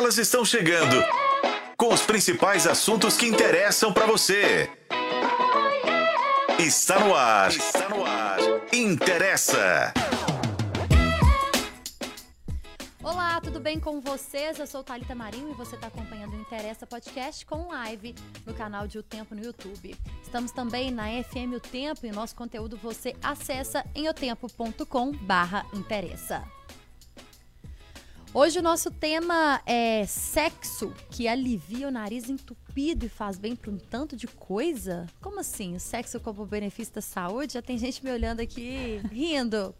Elas estão chegando com os principais assuntos que interessam para você. Está no ar. Está no ar. Interessa. Olá, tudo bem com vocês? Eu sou Thalita Marinho e você está acompanhando o Interessa Podcast com live no canal de O Tempo no YouTube. Estamos também na FM O Tempo e o nosso conteúdo você acessa em otempo.com barra interessa. Hoje o nosso tema é sexo que alivia o nariz entupido e faz bem para um tanto de coisa? Como assim? O sexo como benefício da saúde? Já tem gente me olhando aqui rindo.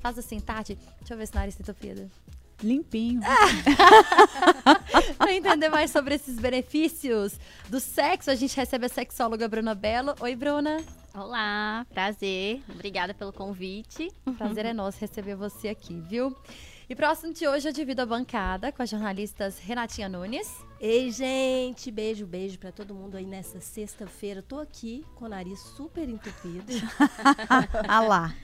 Faz assim, Tati, deixa eu ver se o nariz está entupido. Limpinho. Para entender mais sobre esses benefícios do sexo, a gente recebe a sexóloga Bruna Belo. Oi, Bruna. Olá, prazer. Obrigada pelo convite. Prazer é nosso receber você aqui, viu? E próximo de hoje eu divido a bancada com as jornalistas Renatinha Nunes. Ei, gente, beijo, beijo para todo mundo aí nessa sexta-feira. Tô aqui com o nariz super entupido. ah lá.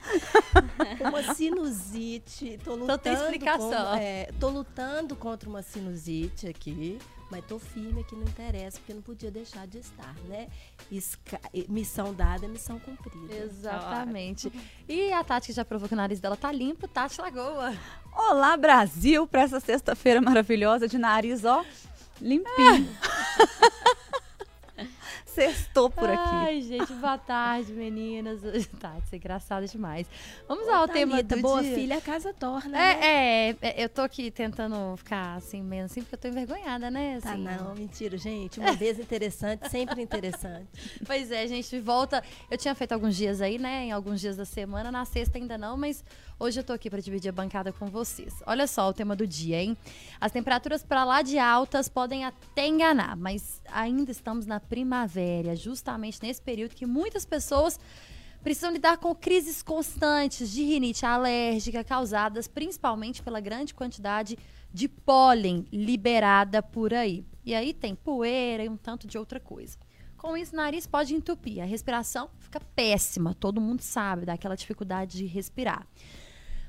uma sinusite. Tô lutando. Então tem explicação. Com, é, tô lutando contra uma sinusite aqui. Mas tô firme aqui, não interessa, porque não podia deixar de estar, né? Esca missão dada, missão cumprida. Exatamente. E a Tati, que já provou que o nariz dela tá limpo, Tati Lagoa. Olá, Brasil, para essa sexta-feira maravilhosa de nariz, ó, limpinho. Sextou por aqui. Ai, gente, boa tarde, meninas. Tá, isso é engraçado demais. Vamos ao tema do boa dia. filha, a casa torna, é, né? é, é, eu tô aqui tentando ficar assim, meio assim, porque eu tô envergonhada, né? Tá, Assim. não, mentira, gente. Uma vez interessante, sempre interessante. Pois é, gente, volta. Eu tinha feito alguns dias aí, né? Em alguns dias da semana, na sexta ainda não, mas hoje eu tô aqui para dividir a bancada com vocês. Olha só o tema do dia, hein? As temperaturas para lá de altas podem até enganar, mas ainda estamos na primavera, justamente nesse período que muitas pessoas precisam lidar com crises constantes de rinite alérgica causadas principalmente pela grande quantidade de pólen liberada por aí. E aí tem poeira e um tanto de outra coisa. Com isso, o nariz pode entupir, a respiração fica péssima, todo mundo sabe, daquela dificuldade de respirar.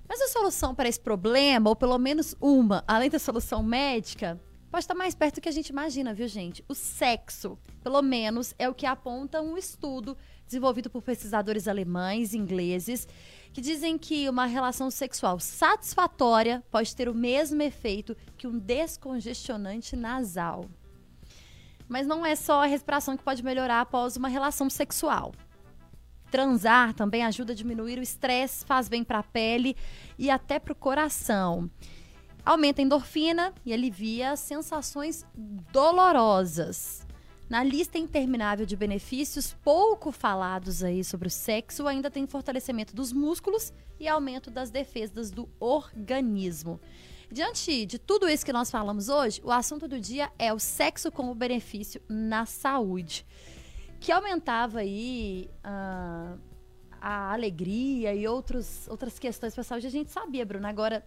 Mas a solução para esse problema, ou pelo menos uma, além da solução médica, pode estar mais perto do que a gente imagina, viu, gente? O sexo, pelo menos, é o que aponta um estudo desenvolvido por pesquisadores alemães e ingleses, que dizem que uma relação sexual satisfatória pode ter o mesmo efeito que um descongestionante nasal. Mas não é só a respiração que pode melhorar após uma relação sexual. Transar também ajuda a diminuir o estresse, faz bem para a pele e até para o coração. Aumenta a endorfina e alivia as sensações dolorosas. Na lista interminável de benefícios pouco falados aí sobre o sexo, ainda tem fortalecimento dos músculos e aumento das defesas do organismo. Diante de tudo isso que nós falamos hoje, o assunto do dia é o sexo como benefício na saúde, que aumentava aí uh, a alegria e outros, outras questões para a saúde. A gente sabia, Bruna. Agora,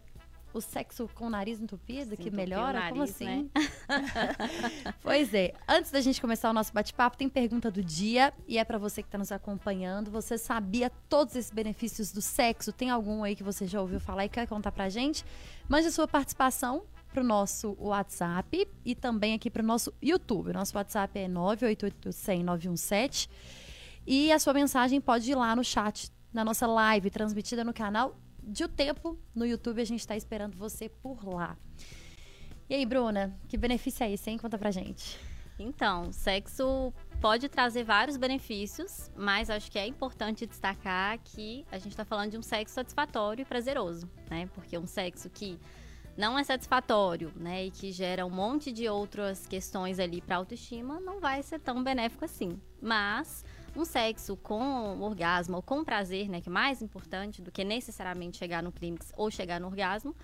o sexo com o nariz entupido, que melhora? Nariz, Como assim? Né? pois é. Antes da gente começar o nosso bate-papo, tem pergunta do dia e é para você que está nos acompanhando. Você sabia todos esses benefícios do sexo? Tem algum aí que você já ouviu falar e quer contar pra gente? Mande a sua participação para o nosso WhatsApp e também aqui para o nosso YouTube. Nosso WhatsApp é 988 e a sua mensagem pode ir lá no chat da nossa live transmitida no canal de O Tempo no YouTube. A gente está esperando você por lá. E aí, Bruna, que benefício é esse, hein? Conta pra gente. Então, sexo pode trazer vários benefícios, mas acho que é importante destacar que a gente está falando de um sexo satisfatório e prazeroso, né? Porque um sexo que não é satisfatório, né, e que gera um monte de outras questões ali para autoestima, não vai ser tão benéfico assim. Mas um sexo com orgasmo ou com prazer, né, que é mais importante do que necessariamente chegar no clímax ou chegar no orgasmo,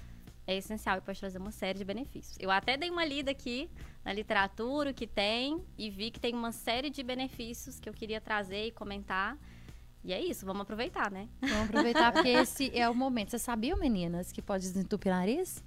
é essencial e pode trazer uma série de benefícios. Eu até dei uma lida aqui na literatura que tem e vi que tem uma série de benefícios que eu queria trazer e comentar. E é isso, vamos aproveitar, né? Vamos aproveitar porque esse é o momento. Você sabia, meninas, que pode desentupir o nariz?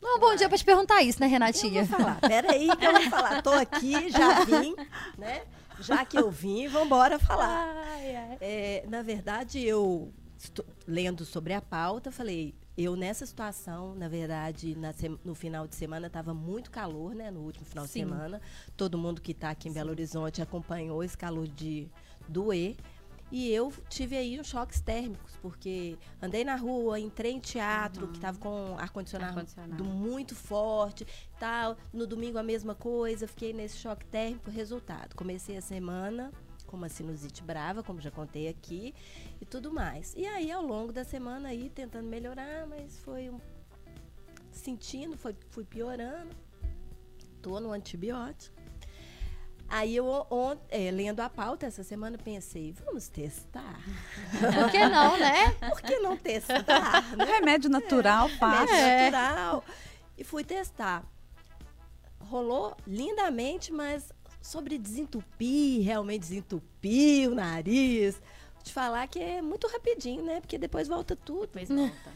Não é um bom dia pra te perguntar isso, né, Renatinha? Eu vou falar. Peraí que eu vou falar. Tô aqui, já vim, né? Já que eu vim, vamos embora falar. Ai, ai. É, na verdade, eu estou lendo sobre a pauta, falei, eu nessa situação, na verdade, na no final de semana estava muito calor, né? No último final Sim. de semana. Todo mundo que está aqui em Belo Horizonte acompanhou esse calor de doer. E eu tive aí uns choques térmicos, porque andei na rua, entrei em teatro, que estava com ar-condicionado do- muito forte, tal. No domingo a mesma coisa, fiquei nesse choque térmico. Resultado, comecei a semana com uma sinusite brava, como já contei aqui, e tudo mais. E aí, ao longo da semana aí, tentando melhorar, mas foi um... sentindo, foi, fui piorando. Tô no antibiótico. Aí eu, on- é, lendo a pauta essa semana, pensei, vamos testar? Por que não, né? Por que não testar? né? Remédio natural, fácil. Remédio natural. E fui testar. Rolou lindamente, mas sobre desentupir, realmente desentupir o nariz. Vou te falar que é muito rapidinho, né? Porque depois volta tudo. Depois volta.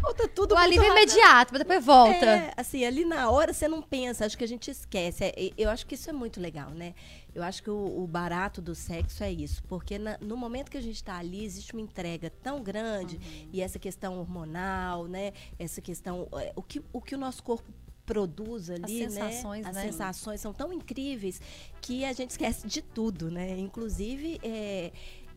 Volta tudo O alívio rápido. imediato, mas depois volta. É, assim, ali na hora você não pensa, acho que a gente esquece. É, eu acho que isso é muito legal, né? Eu acho que o, o barato do sexo é isso, porque na- no momento que a gente está ali, existe uma entrega tão grande, e essa questão hormonal, né? Essa questão, é, o que o, que o nosso corpo produz ali, sensações, né? As né? sensações são tão incríveis que a gente esquece de tudo, né? Inclusive, é,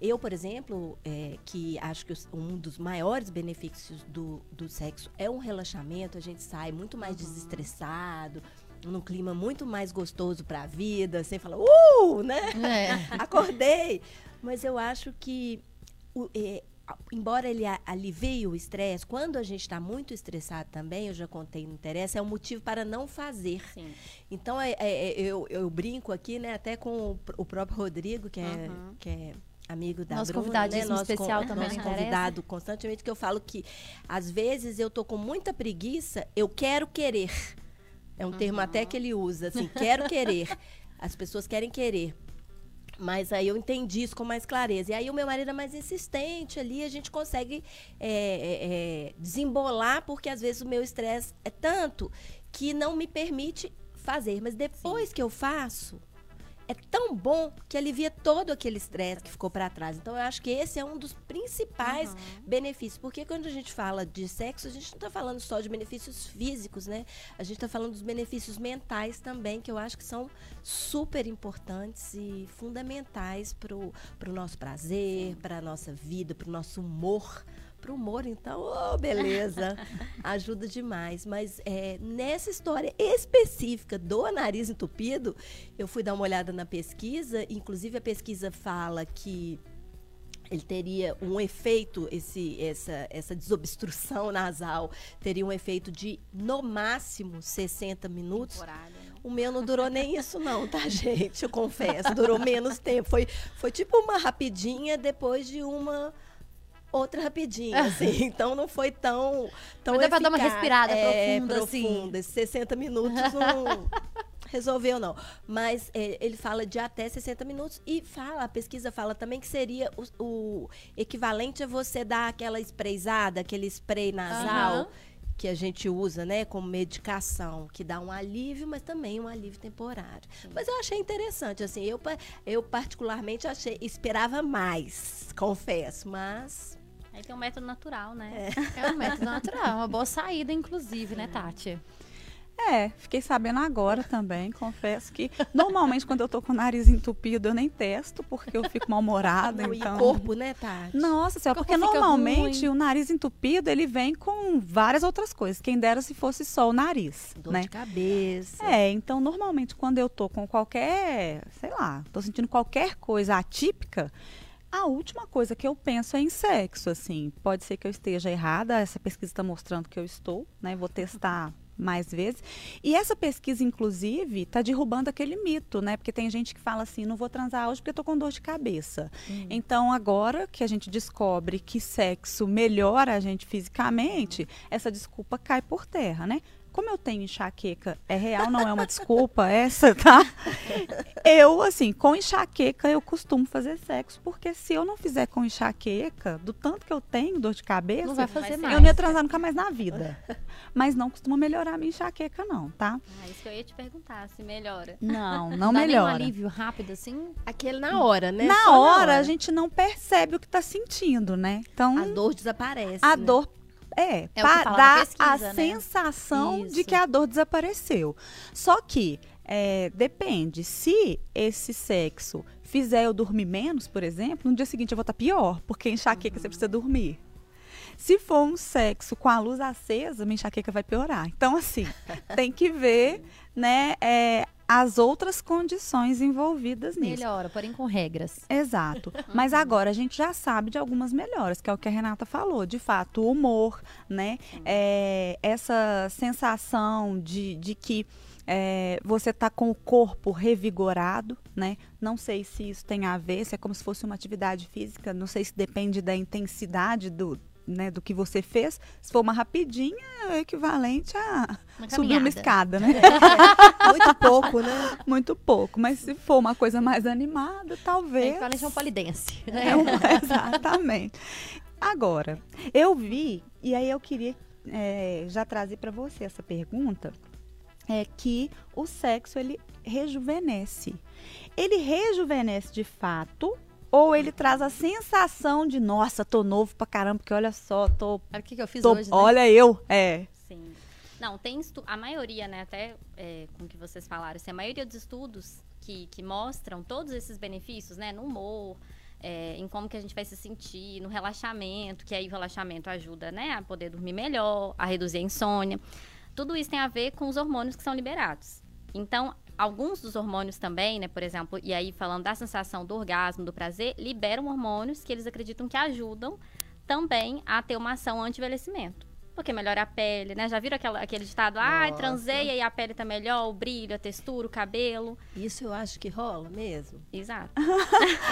eu, por exemplo, é, que acho que um dos maiores benefícios do, do sexo é um relaxamento, a gente sai muito mais desestressado, num clima muito mais gostoso para a vida, sem falar, uh, né? É. Acordei. Mas eu acho que, o- é, embora ele alivie o estresse, quando a gente está muito estressado também, eu já contei no Interessa, é um motivo para não fazer. Sim. Então, é- é- é- eu, eu brinco aqui, né, até com o, o próprio Rodrigo, que é, Uhum. que é amigo da Nosso Bruna, convidadíssimo né, nosso especial con- também nosso no Interessa. convidado constantemente, que eu falo que, às vezes, eu tô com muita preguiça, eu quero querer. É um termo até que ele usa, assim, quero querer. As pessoas querem querer. Mas aí eu entendi isso com mais clareza. E aí o meu marido é mais insistente ali, a gente consegue é, é, é, desembolar, porque às vezes o meu estresse é tanto que não me permite fazer. Mas depois que eu faço, é tão bom que alivia todo aquele estresse que ficou para trás. Então eu acho que esse é um dos principais benefícios. Porque quando a gente fala de sexo, a gente não está falando só de benefícios físicos, né? A gente está falando dos benefícios mentais também, que eu acho que são super importantes e fundamentais para o nosso prazer, para a nossa vida, para o nosso humor. Para o humor, então, oh, beleza, ajuda demais. Mas é, nessa história específica do nariz entupido, eu fui dar uma olhada na pesquisa, inclusive a pesquisa fala que ele teria um efeito, esse, essa, essa desobstrução nasal teria um efeito de, no máximo, 60 minutos. Temporada, né? O meu não durou nem isso, não, tá, gente? Eu confesso. Durou menos tempo. Foi, foi tipo uma rapidinha depois de uma outra rapidinha, assim. Então não foi tão. tão Mas deu pra dar uma respirada é, profunda, assim. profunda. Esses 60 minutos não. Resolveu, não. Mas é, ele fala de até 60 minutos e fala, a pesquisa fala também que seria o, o equivalente a você dar aquela sprayzada, aquele spray nasal Aham. que a gente usa, né, como medicação, que dá um alívio, mas também um alívio temporário. Mas eu achei interessante, assim, eu, eu particularmente achei, esperava mais, confesso, mas Aí tem um método natural, né? É um método natural, uma boa saída, inclusive, né, Tati? É, fiquei sabendo agora também, confesso que normalmente quando eu tô com o nariz entupido eu nem testo, porque eu fico mal-humorada, o então... corpo, né, Tati? Nossa senhora, porque normalmente ruim. o nariz entupido, ele vem com várias outras coisas. Quem dera se fosse só o nariz, Dor né? de cabeça. É, então normalmente quando eu tô com qualquer, sei lá, tô sentindo qualquer coisa atípica, a última coisa que eu penso é em sexo, assim. Pode ser que eu esteja errada, essa pesquisa está mostrando que eu estou, né? Vou testar mais vezes. E essa pesquisa, inclusive, está derrubando aquele mito, né? Porque tem gente que fala assim, não vou transar hoje porque tô com dor de cabeça. Então, agora que a gente descobre que sexo melhora a gente fisicamente, essa desculpa cai por terra, né? Como eu tenho enxaqueca, é real, não é uma desculpa essa, tá? Eu, assim, com enxaqueca, eu costumo fazer sexo, porque se eu não fizer com enxaqueca, do tanto que eu tenho dor de cabeça, Não vai fazer mais. eu não ia transar nunca mais na vida. Mas não costuma melhorar a minha enxaqueca, não, tá? Ah, isso que eu ia te perguntar, se melhora. Não, não Dá nem um melhora. alívio rápido, assim? Aquele na hora, né? Na Só hora, a gente não percebe o que tá sentindo, né? Então, A dor desaparece. a né? dor É, É para dar pesquisa, a né? sensação de Isso. que a dor desapareceu. Só que é, depende. Se esse sexo fizer eu dormir menos, por exemplo, no dia seguinte eu vou estar pior, porque enxaqueca Uhum. você precisa dormir. Se for um sexo com a luz acesa, minha enxaqueca vai piorar. Então, assim, tem que ver, né, é, as outras condições envolvidas nisso. Melhora, porém com regras. Exato. Mas agora a gente já sabe de algumas melhoras, que é o que a Renata falou. De fato, o humor, né? É, essa sensação de, de que é, você tá com o corpo revigorado, né? Não sei se isso tem a ver, se é como se fosse uma atividade física, não sei se depende da intensidade do, né, do que você fez. Se for uma rapidinha, é equivalente a Uma subir uma escada, né? Muito pouco, né? Muito pouco. Mas se for uma coisa mais animada, É talvez. equivalente a um polidense. É Né? um- exatamente. Agora, eu vi, e aí eu queria é, já trazer para você essa pergunta, é que o sexo ele rejuvenesce. Ele rejuvenesce de fato ou ele traz a sensação de nossa, tô novo pra caramba, porque olha só, tô, Olha o que, que eu fiz tô hoje, né? olha eu, é. Sim. Não, tem a maioria, né, até é, com o que vocês falaram, assim, a maioria dos estudos que, que mostram todos esses benefícios, né, no humor, é, em como que a gente vai se sentir, no relaxamento, que aí o relaxamento ajuda, né, a poder dormir melhor, a reduzir a insônia. Tudo isso tem a ver com os hormônios que são liberados. Então, alguns dos hormônios também, né, por exemplo, e aí falando da sensação do orgasmo, do prazer, liberam hormônios que eles acreditam que ajudam também a ter uma ação anti-envelhecimento. Porque melhora a pele, né? Já viram aquela, aquele ditado? Ai, Nossa. transei e a pele tá melhor, o brilho, a textura, o cabelo. Isso eu acho que rola mesmo. Exato.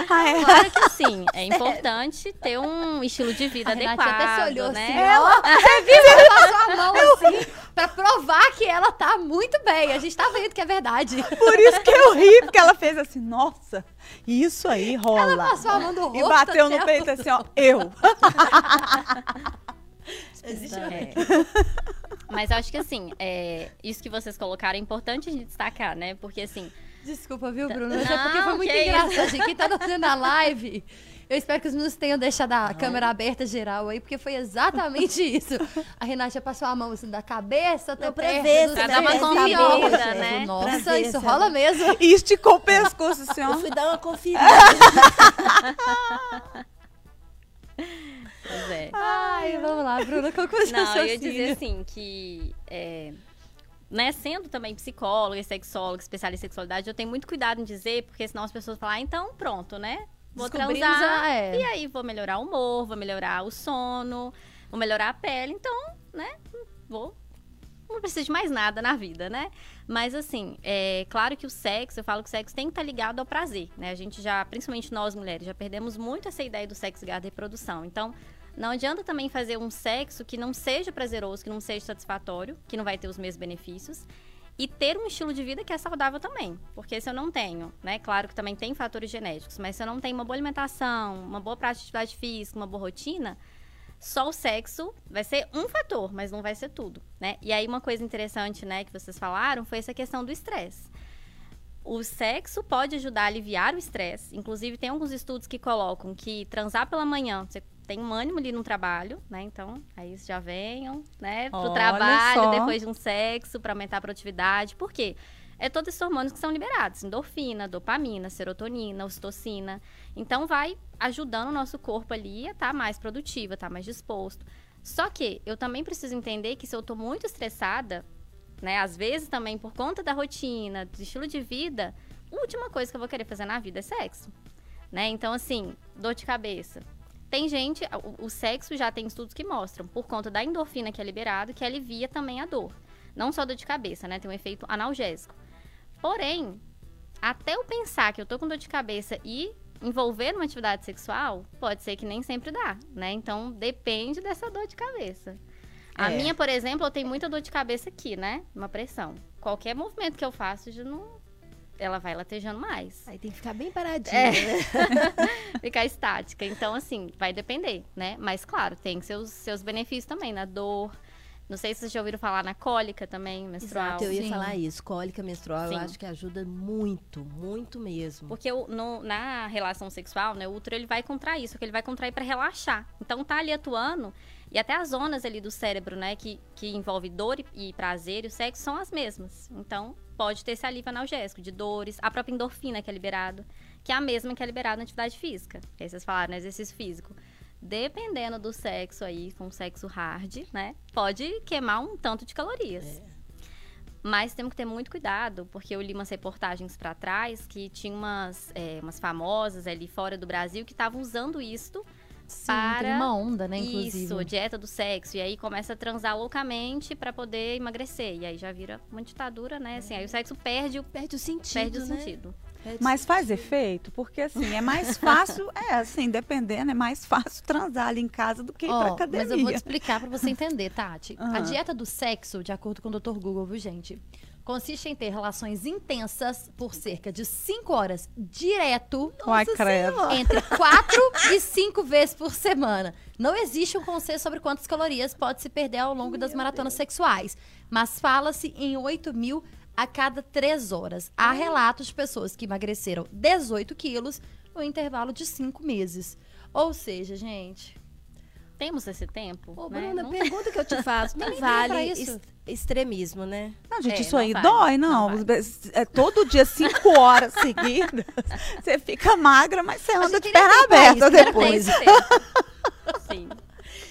Ah, é. Claro que sim. É importante ter um estilo de vida A Renata adequado, até se olhou né? assim, ela, você viu ela passou a mão assim, provar que ela tá muito bem. A gente tá vendo que é verdade. Por isso que eu ri, porque ela fez assim, nossa, isso aí rola. Ela passou a mão do rosto. E bateu no peito assim, ó, eu. Existe É. Mas eu acho que assim, é, isso que vocês colocaram é importante a gente destacar, né? Porque assim, Desculpa, viu, Bruno? Mas é porque Não, foi muito que isso. engraçado. Gente, quem tá fazendo a live, eu espero que os meninos tenham deixado a câmera aberta geral aí, porque foi exatamente isso. A Renata passou a mão assim da cabeça até Não, pra perto ver dos se Pra dar uma ó. né? Nossa, Pra isso rola mesmo. E esticou o pescoço assim, Eu fui dar uma conferida. pois é. Ai, vamos lá, Bruna, qual que seu Não, eu ia dizer assim que, é, né, sendo também psicóloga e sexóloga, especialista em sexualidade, eu tenho muito cuidado em dizer, porque senão as pessoas falam, ah, então pronto, né? Vou transar é. e aí vou melhorar o humor, vou melhorar o sono, vou melhorar a pele, então, né, vou... Não preciso de mais nada na vida, né? Mas assim, é claro que o sexo, eu falo que o sexo tem que estar ligado ao prazer, né? A gente já, principalmente nós mulheres, já perdemos muito essa ideia do sexo ligado à reprodução. Então, não adianta também fazer um sexo que não seja prazeroso, que não seja satisfatório, que não vai ter os mesmos benefícios. E ter um estilo de vida que é saudável também. Porque se eu não tenho, né? Claro que também tem fatores genéticos, mas se eu não tenho uma boa alimentação, uma boa prática de atividade física, uma boa rotina, só o sexo vai ser um fator, mas não vai ser tudo, né? E aí uma coisa interessante, né, que vocês falaram foi essa questão do estresse. O sexo pode ajudar a aliviar o estresse. Inclusive, tem alguns estudos que colocam que transar pela manhã, você tem um ânimo ali no trabalho, né? Então, aí já venham, né, pro Olha trabalho só. depois de um sexo, para aumentar a produtividade. Por quê? É todos esses hormônios que são liberados: endorfina, dopamina, serotonina, ocitocina. Então, vai ajudando o nosso corpo ali a estar mais produtivo, a estar mais disposto. Só que eu também preciso entender que se eu tô muito estressada, né? Às vezes também por conta da rotina, do estilo de vida, a última coisa que eu vou querer fazer na vida é sexo, né? Então, assim, dor de cabeça. Tem gente, o, o sexo já tem estudos que mostram, por conta da endorfina que é liberado, que alivia também a dor. Não só dor de cabeça, né? Tem um efeito analgésico. Porém, até eu pensar que eu tô com dor de cabeça e envolver numa atividade sexual, pode ser que nem sempre dá, né? Então, depende dessa dor de cabeça. A É. minha, por exemplo, eu tenho muita dor de cabeça aqui, né? Uma pressão. Qualquer movimento que eu faço, já não... ela vai latejando mais. Aí tem que ficar bem paradinha, É. né? Ficar estática. Então, assim, vai depender, né? Mas, claro, tem seus, seus benefícios também, na dor. Não sei se vocês já ouviram falar na cólica também, menstrual. Exato, eu ia Sim. falar isso. Cólica menstrual, Sim. eu acho que ajuda muito, muito mesmo. Porque o- no- na relação sexual, né, o útero ele vai contrair, só que ele vai contrair para relaxar. Então tá ali atuando e até as zonas ali do cérebro, né, que, que envolve dor e, e prazer e o sexo são as mesmas. Então pode ter esse alívio analgésico de dores, a própria endorfina que é liberado, que é a mesma que é liberada na atividade física. Aí vocês falaram, né, exercício físico. Dependendo do sexo aí, com sexo hard, né, pode queimar um tanto de calorias. Mas temos que ter muito cuidado, porque eu li umas reportagens para trás que tinha umas, é, umas famosas ali fora do Brasil que estavam usando isto. Sim, Para- uma onda, né, inclusive. Isso, dieta do sexo. E aí começa a transar loucamente para poder emagrecer. E aí já vira uma ditadura, né? Assim, aí o sexo perde o, Perde o sentido, perde o né? sentido. Mas faz efeito? Porque assim, é mais fácil, é assim, dependendo, é mais fácil transar ali em casa do que ir Ó, pra academia. mas eu vou te explicar pra você entender, Tati. A Aham. dieta do sexo, de acordo com o Dr. Google, viu, gente? Consiste em ter relações intensas por cerca de 5 horas direto credo. entre 4 e 5 vezes por semana. Não existe um consenso sobre quantas calorias pode se perder ao longo das maratonas sexuais, mas fala-se em 8 mil a cada 3 horas. Há relatos de pessoas que emagreceram 18 quilos no intervalo de 5 meses. Ou seja, gente, Temos esse tempo? Ô, né? Bruna, Não pergunta que eu te faço. Não vale extremismo, né? Não, gente, É, isso não aí vale, dói, não. não É todo dia, cinco horas seguidas. Você fica magra, mas você anda de perna aberta isso, depois. Sim.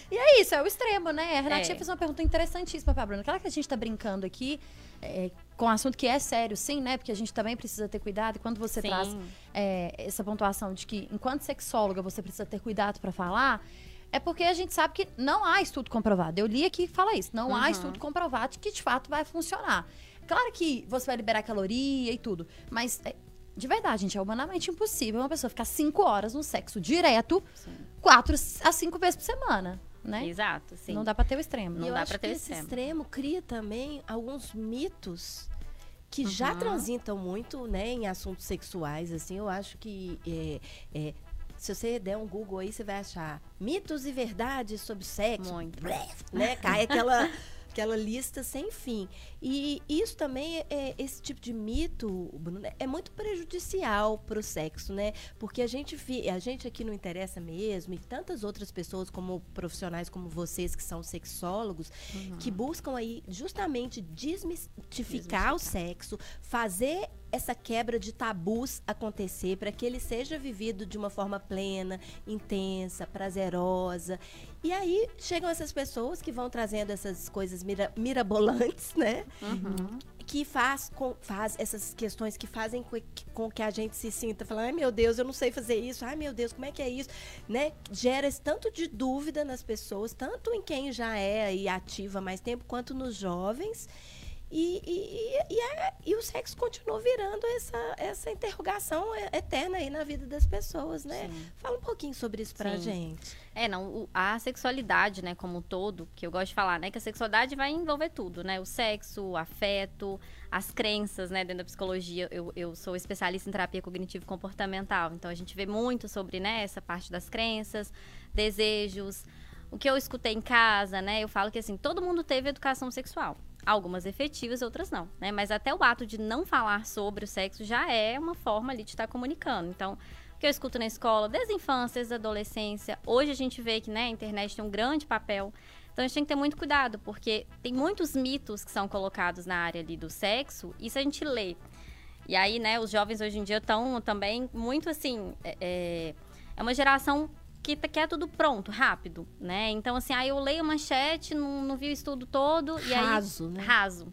E é isso, é o extremo, né? A Renatinha É. fez uma pergunta interessantíssima pra Bruna. Claro que a gente tá brincando aqui é, com um assunto que é sério, sim, né? Porque a gente também precisa ter cuidado. E quando você Sim. traz é, essa pontuação de que, enquanto sexóloga, você precisa ter cuidado pra falar, é porque a gente sabe que não há estudo comprovado. Eu li aqui que fala isso. Não há Uhum. estudo comprovado que de fato vai funcionar. Claro que você vai liberar caloria e tudo, mas é, de verdade, gente, é humanamente impossível uma pessoa ficar cinco horas no sexo direto, quatro a cinco vezes por semana, né? Exato, sim. Não dá pra ter o extremo. Não e eu dá acho pra ter que o esse extremo. extremo cria também alguns mitos que já Uhum. transitam muito, né, em assuntos sexuais, assim, eu acho que é, é, se você der um Google aí, você vai achar mitos e verdades sobre sexo, Muito. né, cai aquela aquela lista sem fim. E isso também é- é esse tipo de mito, Bruno, é muito prejudicial para o sexo, né? Porque a gente a gente aqui não interessa mesmo e tantas outras pessoas como profissionais como vocês que são sexólogos que buscam aí justamente desmistificar o sexo, fazer essa quebra de tabus acontecer para que ele seja vivido de uma forma plena, intensa, prazerosa. E aí chegam essas pessoas que vão trazendo essas coisas mira- mirabolantes, né? Que faz, com, faz essas questões que fazem com que, com que a gente se sinta falando, ai meu Deus, eu não sei fazer isso, ai meu Deus, como é que é isso? Né? Gera esse tanto de dúvida nas pessoas, tanto em quem já é aí ativa mais tempo, quanto nos jovens. E, e, e, é- e o sexo continua virando essa, essa interrogação eterna aí na vida das pessoas, né? Fala um pouquinho sobre isso pra Sim. gente. É, não, o- a sexualidade, né, como um todo, que eu gosto de falar, né, que a sexualidade vai envolver tudo, né, o sexo, o afeto, as crenças, né, dentro da psicologia. Eu, eu sou especialista em terapia cognitivo-comportamental, então a gente vê muito sobre, né, essa parte das crenças, desejos, o que eu escutei em casa, né, eu falo que, assim, todo mundo teve educação sexual. Algumas efetivas, outras não, né, mas até o ato de não falar sobre o sexo já é uma forma ali de estar comunicando. Então, que eu escuto na escola, desde a infância, desde a adolescência. Hoje a gente vê que né, a internet tem um grande papel. Então a gente tem que ter muito cuidado, porque tem muitos mitos que são colocados na área ali do sexo, e se a gente lê. E aí, né, os jovens hoje em dia estão também muito assim. É, é- é uma geração que tá- quer tudo pronto, rápido, né? Então, assim, aí eu leio a manchete, não, não vi o estudo todo, e aí. Raso, né? Raso.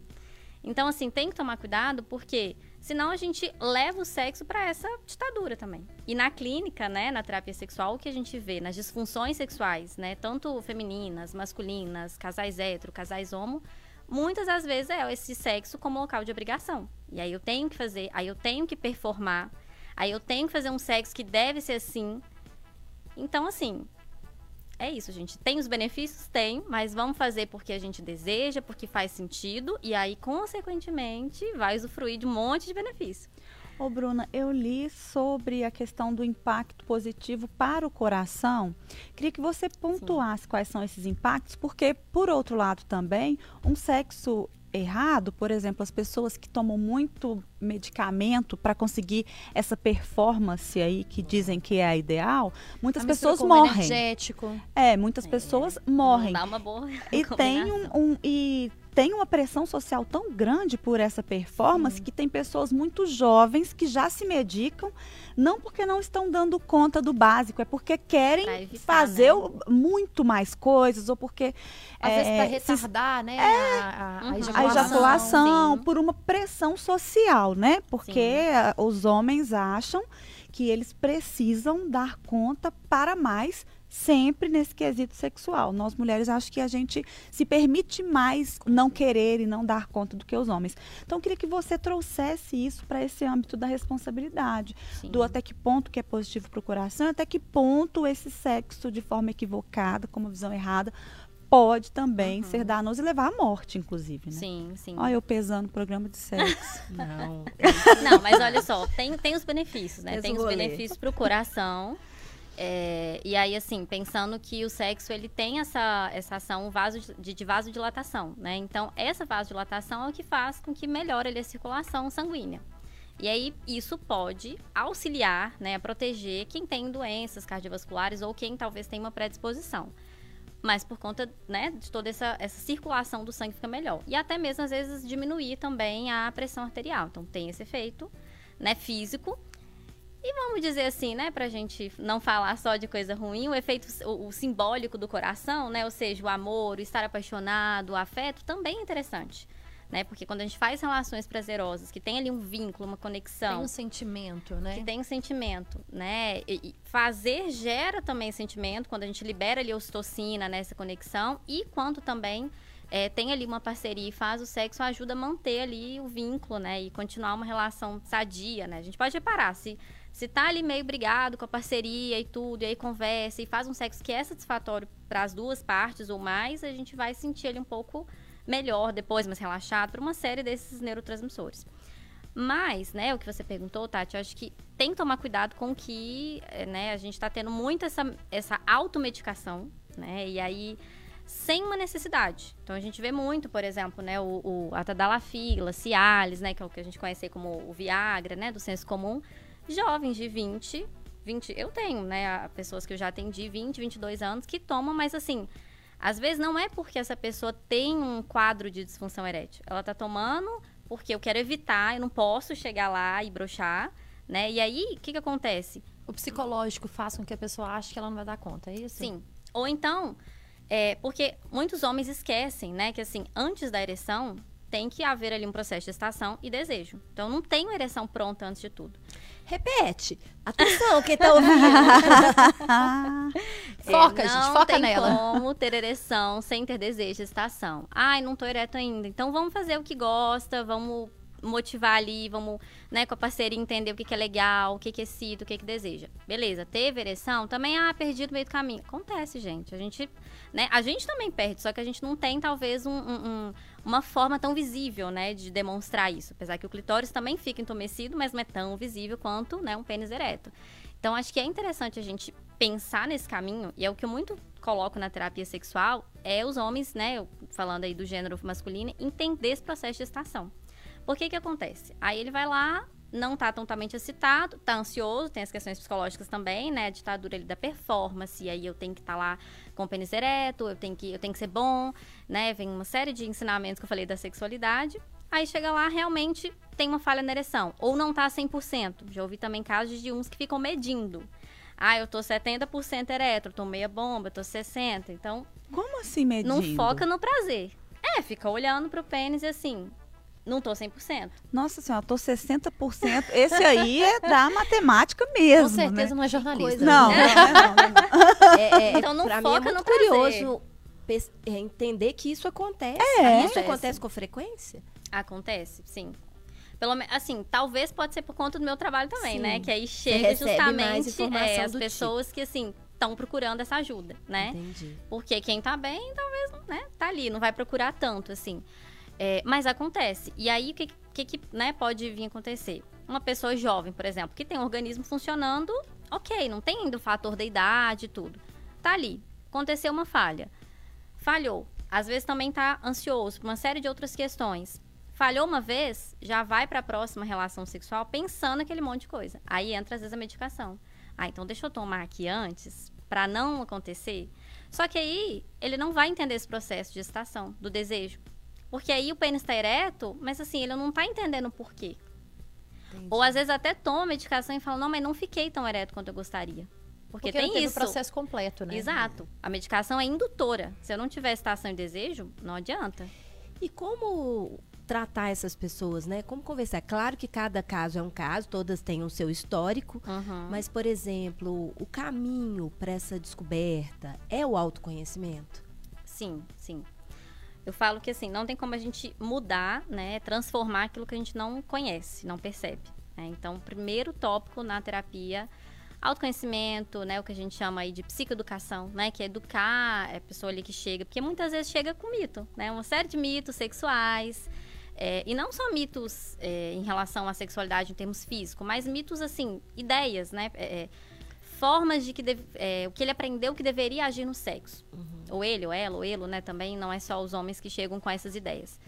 Então, assim, tem que tomar cuidado, porque senão a gente leva o sexo para essa ditadura também. E na clínica, né, na terapia sexual, o que a gente vê nas disfunções sexuais, né, tanto femininas, masculinas, casais hétero, casais homo, muitas das vezes é esse sexo como local de obrigação. E aí eu tenho que fazer, aí eu tenho que performar, aí eu tenho que fazer um sexo que deve ser assim. Então, assim, é isso, gente. Tem os benefícios? Tem, mas vamos fazer porque a gente deseja, porque faz sentido, e aí, consequentemente, vai usufruir de um monte de benefício. Ô, Bruna, eu li sobre a questão do impacto positivo para o coração. Queria que você pontuasse Sim. quais são esses impactos, porque, por outro lado, também, um sexo errado, por exemplo, as pessoas que tomam muito medicamento para conseguir essa performance aí que dizem que é a ideal, muitas a pessoas morrem. Energético. É, muitas é, pessoas morrem. Dá uma boa e tem um, um, e tem uma pressão social tão grande por essa performance que tem pessoas muito jovens que já se medicam, não porque não estão dando conta do básico, é porque querem evitar, fazer né? muito mais coisas, ou porque. Às é, vezes para retardar, se, né? É, a, a, uhum. a, ejaculação, a ejaculação por uma pressão social, né? Porque os homens acham que eles precisam dar conta para mais sempre nesse quesito sexual. Nós mulheres acho que a gente se permite mais não querer e não dar conta do que os homens. Então eu queria que você trouxesse isso para esse âmbito da responsabilidade, Sim. do até que ponto que é positivo para o coração, até que ponto esse sexo de forma equivocada, com uma visão errada, pode também uhum. ser danoso e levar à morte, inclusive, né? Sim, sim. Olha eu pesando no programa de sexo. Não. Não, mas olha só, tem, tem os benefícios, né? Tem os benefícios para o coração. É, e aí, assim, pensando que o sexo ele tem essa, essa ação vaso de, de vasodilatação, né? Então, essa vasodilatação é o que faz com que melhore a circulação sanguínea. E aí, isso pode auxiliar, né, a proteger quem tem doenças cardiovasculares ou quem talvez tenha uma predisposição. Mas por conta, né, de toda essa, essa circulação do sangue fica melhor. E até mesmo, às vezes, diminuir também a pressão arterial. Então, tem esse efeito, né, físico, e vamos dizer assim, né, pra gente não falar só de coisa ruim, o efeito o, o, simbólico do coração, né, ou seja, o amor, o estar apaixonado, o afeto, também é interessante. Né? Porque quando a gente faz relações prazerosas, que tem ali um vínculo, uma conexão. Tem um sentimento, né? Que tem um sentimento, né? E, e fazer gera também sentimento, quando a gente libera ali a ocitocina nessa conexão, e quando também é, tem ali uma parceria e faz o sexo, ajuda a manter ali o vínculo, né? E continuar uma relação sadia, né? A gente pode reparar, se se tá ali meio brigado com a parceria e tudo, e aí conversa e faz um sexo que é satisfatório para as duas partes ou mais, a gente vai sentir ele um pouco melhor depois, mais relaxado, por uma série desses neurotransmissores. Mas, né, o que você perguntou, Tati, eu acho que tem que tomar cuidado com que, eh, né, a gente está tendo muito essa, essa automedicação, né, e aí sem uma necessidade. Então a gente vê muito, por exemplo, né, o, o a Tadalafila, Cialis, né, que é o que a gente conhece como o Viagra, né, do senso comum, jovens de 20, 20, eu tenho, né, pessoas que eu já atendi, 20, 22 anos, que tomam, mas assim, às vezes não é porque essa pessoa tem um quadro de disfunção erétil. Ela tá tomando porque eu quero evitar, eu não posso chegar lá e brochar, né? E aí, o que que acontece? O psicológico faz com que a pessoa ache que ela não vai dar conta, é isso? Sim. Ou então, é, porque muitos homens esquecem, né, que assim, antes da ereção, tem que haver ali um processo de gestação e desejo. Então, não tem uma ereção pronta antes de tudo. Repete. Atenção, quem tá ouvindo. foca, é, gente, foca tem nela. como ter ereção sem ter desejo de gestação. Ai, não tô ereto ainda. Então vamos fazer o que gosta, vamos motivar ali, vamos, né, com a parceria entender o que, que é legal, o que, que é cito, o que, que deseja. Beleza, teve ereção, também, ah, perdi no meio do caminho. Acontece, gente. A gente, né, a gente também perde, só que a gente não tem, talvez, um, um, uma forma tão visível, né, de demonstrar isso. Apesar que o clitóris também fica entumecido, mas não é tão visível quanto, né, um pênis ereto. Então, acho que é interessante a gente pensar nesse caminho, e é o que eu muito coloco na terapia sexual, é os homens, né, falando aí do gênero masculino, entender esse processo de gestação. Por que que acontece? Aí ele vai lá, não tá totalmente excitado, tá ansioso, tem as questões psicológicas também, né? A ditadura ali da performance, e aí eu tenho que estar tá lá com o pênis ereto, eu tenho que, eu tenho que ser bom, né? Vem uma série de ensinamentos que eu falei da sexualidade. Aí chega lá, realmente tem uma falha na ereção, ou não tá 100%. Já ouvi também casos de uns que ficam medindo. Ah, eu tô 70% ereto, tô meia bomba, tô 60%. Então. Como assim medindo? Não foca no prazer. É, fica olhando pro pênis e assim, não tô 100%. Nossa senhora, tô 60%. Esse aí é da matemática mesmo. Com certeza né? não é jornalista. Não, né? não, não, não, é, é, então não pra foca é muito curioso é entender que isso acontece. É. Isso acontece com frequência? Acontece, sim. Pelo assim, talvez pode ser por conta do meu trabalho também, sim. né? Que aí chega justamente é, as pessoas tipo. que assim estão procurando essa ajuda, né? Entendi. Porque quem tá bem, talvez, né, tá ali, não vai procurar tanto assim. É, mas acontece. E aí, o que, que, que né, pode vir acontecer? uma pessoa jovem, por exemplo, que tem um organismo funcionando, ok, não tem ainda o fator da idade e tudo. Tá ali, aconteceu uma falha. Falhou. Às vezes também tá ansioso por uma série de outras questões. Falhou uma vez, já vai para a próxima relação sexual pensando aquele monte de coisa. Aí entra às vezes a medicação. Ah, então deixa eu tomar aqui antes para não acontecer. Só que aí ele não vai entender esse processo de gestação, do desejo. Porque aí o pênis está ereto, mas assim, ele não está entendendo o porquê. Entendi. Ou às vezes até toma medicação e fala, não, mas não fiquei tão ereto quanto eu gostaria. Porque, Porque tem isso. o processo completo, né? Exato. A medicação é indutora. Se eu não tiver estação de desejo, não adianta. E como tratar essas pessoas, né? Como conversar? Claro que cada caso é um caso, todas têm o seu histórico, uhum. mas, por exemplo, o caminho para essa descoberta é o autoconhecimento? Sim, sim. Eu falo que assim, não tem como a gente mudar, né, transformar aquilo que a gente não conhece, não percebe. Né? Então, o primeiro tópico na terapia autoconhecimento, né, o que a gente chama aí de psicoeducação, né, que é educar a pessoa ali que chega, porque muitas vezes chega com mito, né, uma série de mitos sexuais, é, e não só mitos é, em relação à sexualidade em termos físicos, mas mitos, assim, ideias, né, é, é formas de que deve, é, o que ele aprendeu que deveria agir no sexo. Uhum. Ou ele, ou ela, ou ele, né? Também não é só os homens que chegam com essas ideias.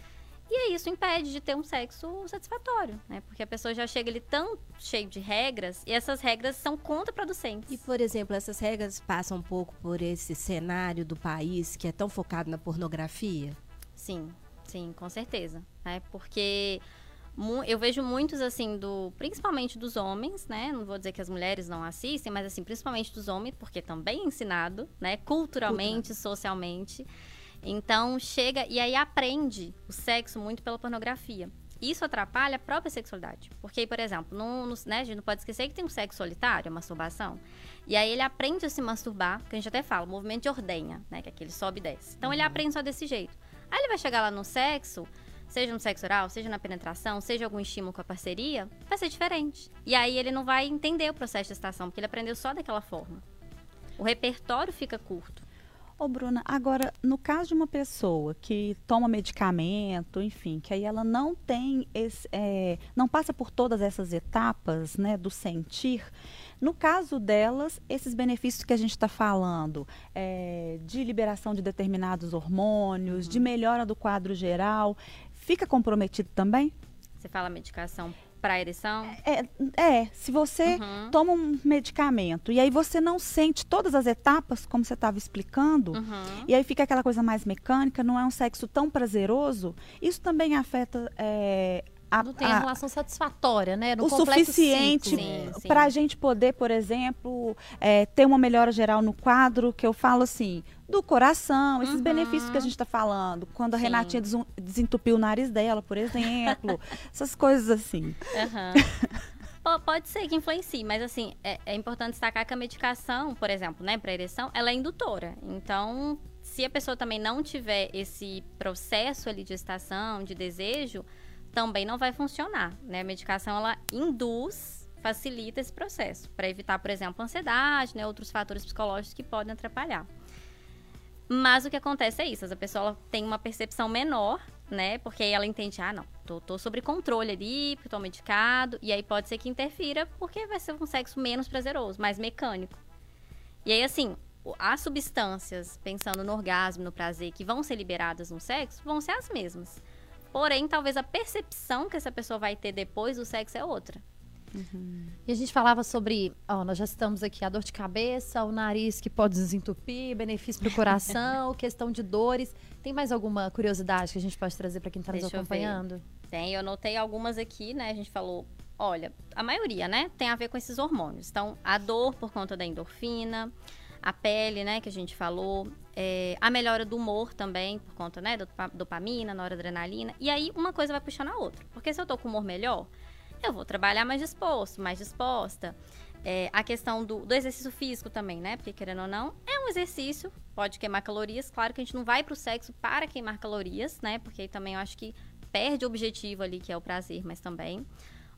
E aí isso impede de ter um sexo satisfatório, né? Porque a pessoa já chega ali tão cheio de regras e essas regras são contraproducentes. E, por exemplo, essas regras passam um pouco por esse cenário do país que é tão focado na pornografia? Sim, sim, com certeza. Né? Porque eu vejo muitos assim do principalmente dos homens né não vou dizer que as mulheres não assistem mas assim principalmente dos homens porque também é ensinado né culturalmente Cultura. socialmente então chega e aí aprende o sexo muito pela pornografia isso atrapalha a própria sexualidade. Porque, por exemplo, no, no, né, a gente não pode esquecer que tem um sexo solitário, a masturbação. E aí ele aprende a se masturbar, que a gente até fala, o movimento de ordenha, né? Que é aquele sobe e desce. Então uhum. ele aprende só desse jeito. Aí ele vai chegar lá no sexo, seja no sexo oral, seja na penetração, seja algum estímulo com a parceria, vai ser diferente. E aí ele não vai entender o processo de estação, porque ele aprendeu só daquela forma. O repertório fica curto. Ô, Bruna, agora, no caso de uma pessoa que toma medicamento, enfim, que aí ela não tem esse, é, não passa por todas essas etapas, né, do sentir, no caso delas, esses benefícios que a gente está falando, é, de liberação de determinados hormônios, uhum. de melhora do quadro geral, fica comprometido também? Você fala medicação para ereção? É, é, se você uhum. toma um medicamento e aí você não sente todas as etapas, como você estava explicando, uhum. e aí fica aquela coisa mais mecânica, não é um sexo tão prazeroso, isso também afeta é, a, não tem a, a, relação satisfatória, né? No o suficiente para a gente poder, por exemplo, é, ter uma melhora geral no quadro, que eu falo assim, do coração, esses uhum. benefícios que a gente está falando. Quando a sim. Renatinha desentupiu o nariz dela, por exemplo. essas coisas assim. Uhum. Pode ser que influencie, mas assim, é, é, importante destacar que a medicação, por exemplo, né, para ereção, ela é indutora. Então, se a pessoa também não tiver esse processo ali de estação, de desejo, também não vai funcionar, né? A medicação ela induz, facilita esse processo para evitar, por exemplo, ansiedade, né, outros fatores psicológicos que podem atrapalhar. Mas o que acontece é isso, a pessoa tem uma percepção menor, né? Porque aí ela entende, ah, não, tô, tô sobre controle ali, porque tô medicado, e aí pode ser que interfira, porque vai ser um sexo menos prazeroso, mais mecânico. E aí, assim, as substâncias, pensando no orgasmo, no prazer, que vão ser liberadas no sexo, vão ser as mesmas. Porém, talvez a percepção que essa pessoa vai ter depois do sexo é outra. Uhum. E a gente falava sobre, ó, nós já estamos aqui, a dor de cabeça, o nariz que pode desentupir, benefício para o coração, questão de dores. Tem mais alguma curiosidade que a gente pode trazer para quem está nos acompanhando? Tem, eu anotei algumas aqui, né? A gente falou, olha, a maioria, né, tem a ver com esses hormônios. Então, a dor por conta da endorfina, a pele, né, que a gente falou, é, a melhora do humor também, por conta, né, da dopamina, noradrenalina. E aí, uma coisa vai puxando a outra. Porque se eu tô com humor melhor, eu vou trabalhar mais disposto, mais disposta. É, a questão do, do, exercício físico também, né? Porque, querendo ou não, é um exercício, pode queimar calorias. Claro que a gente não vai pro sexo para queimar calorias, né? Porque aí também eu acho que perde o objetivo ali, que é o prazer, mas também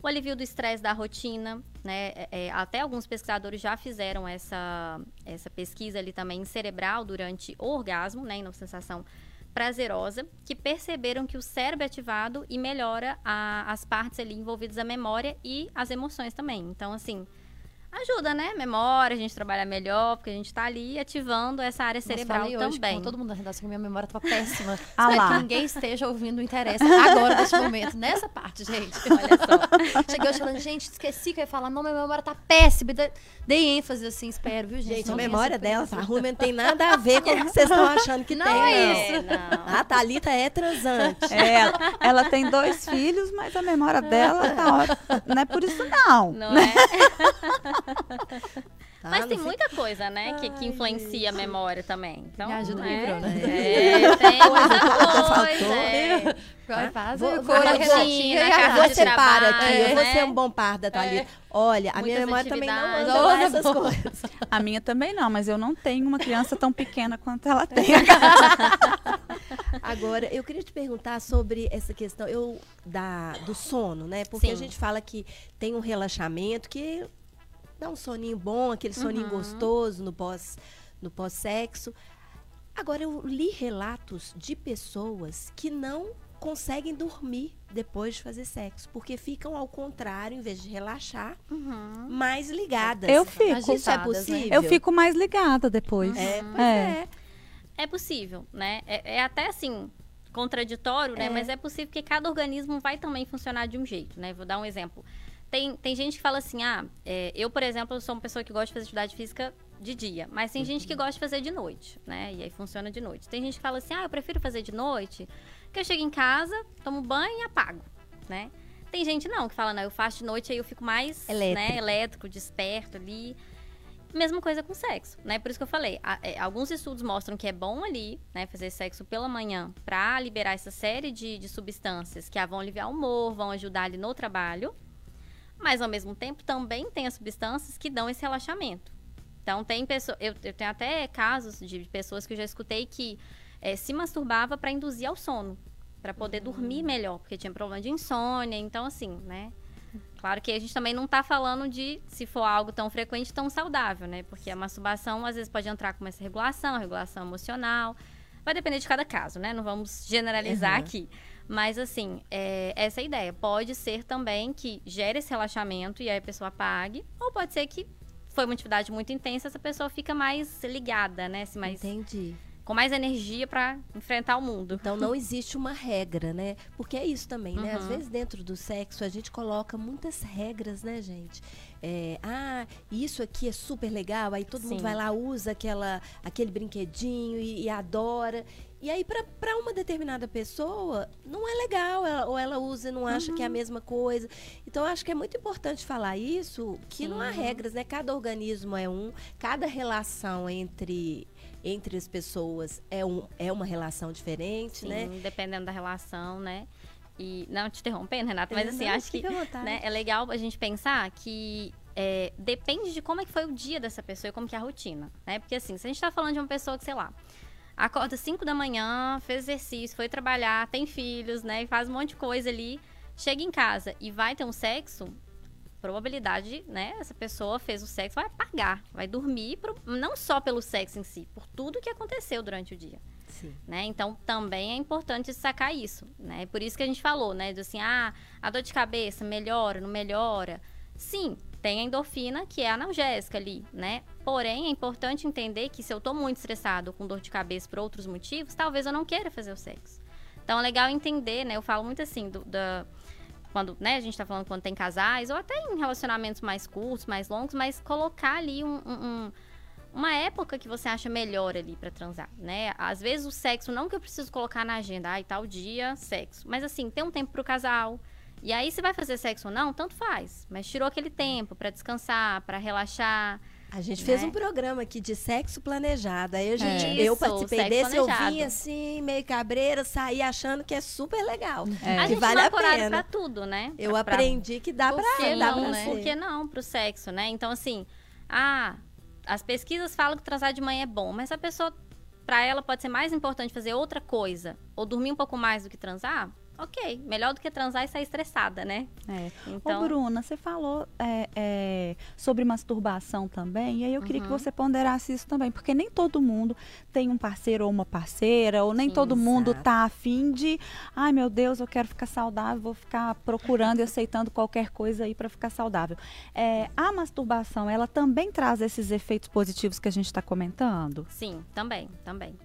o alivio do estresse da rotina, né? É, é, até alguns pesquisadores já fizeram essa, essa pesquisa ali também cerebral durante o orgasmo, né? E na sensação prazerosa, que perceberam que o cérebro é ativado e melhora a- as partes ali envolvidas a memória e as emoções também. Então, assim, ajuda, né? Memória, a gente trabalha melhor, porque a gente tá ali ativando essa área Nossa, cerebral falei hoje também. com todo mundo da redação que minha memória tava péssima. Ah lá. que ninguém esteja ouvindo o interesse agora, neste momento, nessa parte, gente. Olha só. Cheguei hoje falando, gente, esqueci que eu ia falar, não, minha memória tá péssima. Dei- ênfase assim, espero, viu, gente? Gente, a Não memória dela, coisa tá ruim, não tem nada a ver com o que vocês estão achando que Não tem. é não. isso. É, não. A Thalita é transante. É, ela, ela tem dois filhos, mas a memória dela tá ótima. Não é por isso, não. Não é? Tá? Mas tem muita coisa, né, que, que Ai, influencia a memória também. Então, Me ajuda né? Bruna. É, tem muita coisa. é. Faz Vou- aí, vou- a vou- a Rafa. de Você para aqui, eu vou né? ser um bom par da Thalita. Olha, a minha Muitas memória também não anda lá essas coisas. A minha também não, mas eu não tenho uma criança tão pequena quanto ela tem. Agora, eu queria te perguntar sobre essa questão eu, da, do sono, né? Porque a Sim. gente fala que tem um relaxamento que dá um soninho bom, aquele soninho gostoso no pós no pós-sexo. Agora, eu li relatos de pessoas que não conseguem dormir depois de fazer sexo, porque ficam ao contrário, em vez de relaxar, Uhum. mais ligadas. Eu fico. Isso é né? possível? Eu fico mais ligada depois. É, pois É. é. É possível, né? É, é até assim contraditório, né? É. Mas é possível que cada organismo vai também funcionar de um jeito, né? Vou dar um exemplo. Tem, tem gente que fala assim, ah, é, eu, por exemplo, sou uma pessoa que gosta de fazer atividade física de dia, mas tem gente que gosta de fazer de noite, né? E aí funciona de noite. Tem gente que fala assim, ah, eu prefiro fazer de noite, que eu chego em casa, tomo banho e apago, né? Tem gente não, que fala, não, eu faço de noite, aí eu fico mais Elétrico. Né, elétrico, desperto ali. Mesma coisa com sexo, né? Por isso que eu falei, a- é, alguns estudos mostram que é bom ali, né, fazer sexo pela manhã pra liberar essa série de, de substâncias que ah, vão aliviar o humor, vão ajudar ali no trabalho. Mas ao mesmo tempo também tem as substâncias que dão esse relaxamento. Então tem pessoas, eu, eu tenho até casos de pessoas que eu já escutei que eh, se masturbava para induzir ao sono, para poder dormir melhor, porque tinha problema de insônia, então assim, né? Claro que a gente também não tá falando de, se for algo tão frequente, tão saudável, né? Porque a masturbação às vezes pode entrar com essa regulação, regulação emocional. Vai depender de cada caso, né? Não vamos generalizar Uhum. aqui. Mas, assim, é, essa é a ideia. Pode ser também que gere esse relaxamento e aí a pessoa pague. Ou pode ser que foi uma atividade muito intensa, essa pessoa fica mais ligada, né? Mais, Entendi. com mais energia para enfrentar o mundo. Então não existe uma regra, né? Porque é isso também, né? Às Uhum. vezes dentro do sexo a gente coloca muitas regras, né, gente? É, ah, isso aqui é super legal, aí todo mundo Sim. vai lá, usa aquela, aquele brinquedinho e, e adora. E aí, para uma determinada pessoa, não é legal, ela- ou ela usa e não acha que é a Uhum. mesma coisa. Então, eu acho que é muito importante falar isso, que não há Sim. regras, né? Cada organismo é um, cada relação entre, entre as pessoas é, um, é uma relação diferente, Sim, né? dependendo da relação, né? E não te interrompendo, Renata, mas assim, Não, acho que né, é legal a gente pensar que é, depende de como é que foi o dia dessa pessoa e como que é a rotina, né? Porque assim, se a gente tá falando de uma pessoa que, sei lá, acorda 5 da manhã, fez exercício, foi trabalhar, tem filhos, né? E faz um monte de coisa ali, chega em casa e vai ter um sexo, probabilidade, né? Essa pessoa fez o sexo, vai apagar, vai dormir, pro- não só pelo sexo em si, por tudo que aconteceu durante o dia Né? Então também é importante sacar isso, né? Por isso que a gente falou, né? De assim, ah, a dor de cabeça melhora, não melhora? Sim, tem a endorfina que é analgésica ali, né? Porém, é importante entender que se eu tô muito estressado com dor de cabeça por outros motivos, talvez eu não queira fazer o sexo. Então é legal entender, né? Eu falo muito assim, do, da, quando, né, a gente tá falando quando tem casais, ou até em relacionamentos mais curtos, mais longos, mas colocar ali um- um- um, uma época que você acha melhor ali pra transar, né? Às vezes o sexo, não que eu preciso colocar na agenda, ai, tal dia, sexo. Mas assim, tem um tempo pro casal. E aí, se vai fazer sexo ou não, tanto faz. Mas tirou aquele tempo pra descansar, pra relaxar. A gente fez Né? um programa aqui de sexo planejado. Aí a gente, É. eu participei desse, eu vim assim, meio cabreira, saí achando que é super legal. É. A Que gente vale marca a pena. pra tudo, né? Eu Pra- aprendi que dá Por pra, que dá não, pra né? ser. Por que não pro sexo, né? Então, assim, ah, as pesquisas falam que transar de manhã é bom, mas a pessoa, pra ela, pode ser mais importante fazer outra coisa ou dormir um pouco mais do que transar, ok. Melhor do que transar e sair estressada, né? É. Então, Ô, Bruna, você falou é, é, sobre masturbação também, e aí eu queria que você ponderasse isso também, porque nem todo mundo tem um parceiro ou uma parceira, ou nem Sim, todo mundo exato. tá afim de, ai meu Deus, eu quero ficar saudável, vou ficar procurando e aceitando qualquer coisa aí para ficar saudável. É, a masturbação, ela também traz esses efeitos positivos que a gente está comentando? Sim, também, também.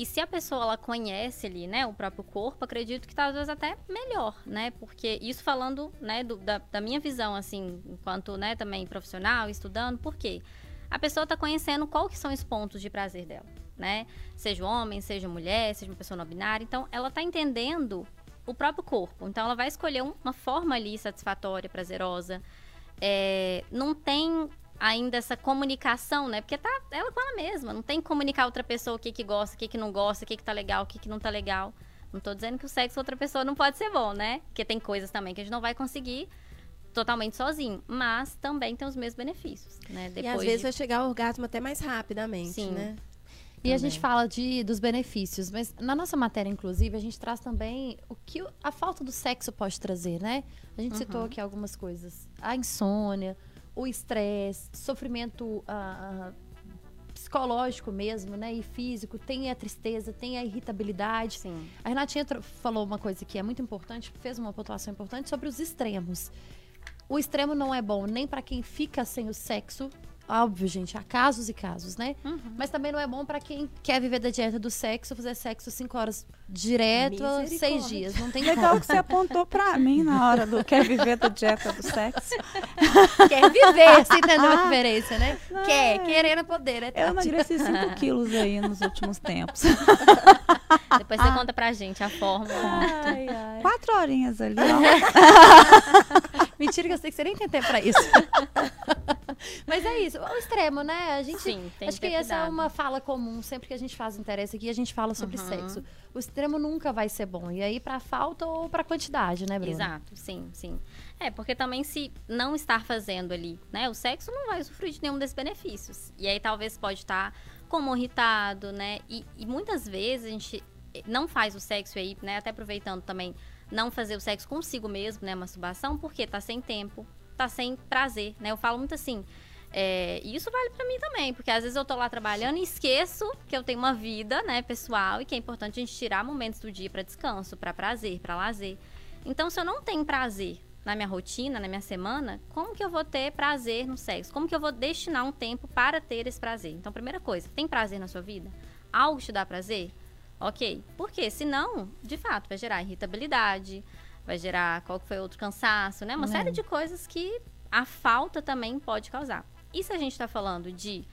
E se a pessoa ela conhece ali, né, o próprio corpo, acredito que talvez até melhor, né? Porque isso falando, né, do- da, da minha visão, assim, enquanto, né, também profissional, estudando, por quê? A pessoa tá conhecendo qual que são os pontos de prazer dela, né? Seja homem, seja mulher, seja uma pessoa não binária. Então, ela tá entendendo o próprio corpo. Então, ela vai escolher um- uma forma ali satisfatória, prazerosa. É, não tem ainda essa comunicação, né? Porque tá ela com ela mesma. Não tem que comunicar a outra pessoa o que que gosta, o que que não gosta, o que que tá legal, o que que não tá legal. Não tô dizendo que o sexo outra pessoa não pode ser bom, né? Porque tem coisas também que a gente não vai conseguir totalmente sozinho. Mas também tem os mesmos benefícios, né? e às vezes vai chegar ao orgasmo até mais rapidamente, Sim. né? E a gente Também. fala de, dos benefícios, mas na nossa matéria, inclusive, a gente traz também o que a falta do sexo pode trazer, né? A gente citou aqui algumas coisas. A insônia, o estresse, sofrimento ah, ah, psicológico mesmo, né? E físico. Tem a tristeza, tem a irritabilidade. Sim. A Renatinha falou uma coisa que é muito importante, fez uma pontuação importante sobre os extremos. O extremo não é bom nem para quem fica sem o sexo. Óbvio, gente, há casos e casos, né? Uhum. Mas também não é bom para quem quer viver da dieta do sexo, fazer sexo cinco horas direto, seis dias. Não tem Legal como. que você apontou para mim na hora do quer viver da dieta do sexo. Quer viver, você entendeu a Ah. diferença, né? Não, Quer, é. querendo poder, né? Eu emagreci 5 quilos aí nos últimos tempos. Depois você conta pra gente a fórmula. Ai, ai. Quatro horinhas ali, ó. Mentira que eu sei que você nem tem tempo pra isso. Mas é isso, o extremo, né? A gente. Sim, tem acho que que, essa é uma fala comum. Sempre que a gente faz interesse aqui, a gente fala sobre Uhum. sexo. O extremo nunca vai ser bom. E aí, pra falta ou pra quantidade, né, Bruna? Exato, sim, sim. É, porque também se não estar fazendo ali, né, o sexo não vai usufruir de nenhum desses benefícios. E aí talvez pode estar como irritado, né? E, e muitas vezes a gente não faz o sexo aí, né, até aproveitando também, não fazer o sexo consigo mesmo, né, masturbação, porque tá sem tempo, tá sem prazer, né? Eu falo muito assim, é, e isso vale pra mim também, porque às vezes eu tô lá trabalhando e esqueço que eu tenho uma vida, né, pessoal, e que é importante a gente tirar momentos do dia pra descanso, pra prazer, pra lazer. Então, se eu não tenho prazer na minha rotina, na minha semana, como que eu vou ter prazer no sexo? Como que eu vou destinar um tempo para ter esse prazer? Então, primeira coisa, tem prazer na sua vida? Algo te dá prazer? Ok. Por quê? Senão, de fato, vai gerar irritabilidade, vai gerar qual foi outro cansaço, né? Uma É. série de coisas que a falta também pode causar. E se a gente está falando de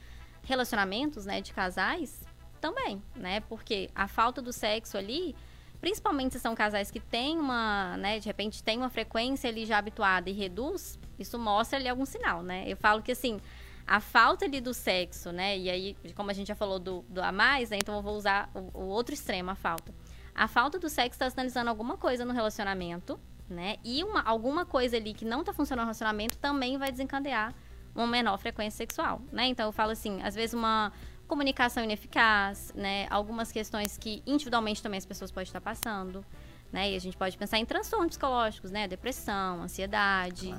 relacionamentos, né, de casais, também, né? Porque a falta do sexo ali, principalmente se são casais que têm uma, né, de repente tem uma frequência ali já habituada e reduz, isso mostra ali algum sinal, né? Eu falo que assim, a falta ali do sexo, né? E aí, como a gente já falou do, do a mais, né? Então eu vou usar o, o outro extremo, a falta. A falta do sexo está sinalizando alguma coisa no relacionamento, né? E uma, alguma coisa ali que não está funcionando no relacionamento também vai desencadear uma menor frequência sexual, né? Então eu falo assim, às vezes uma comunicação ineficaz, né? Algumas questões que individualmente também as pessoas podem estar passando, né? E a gente pode pensar em transtornos psicológicos, né? Depressão, ansiedade,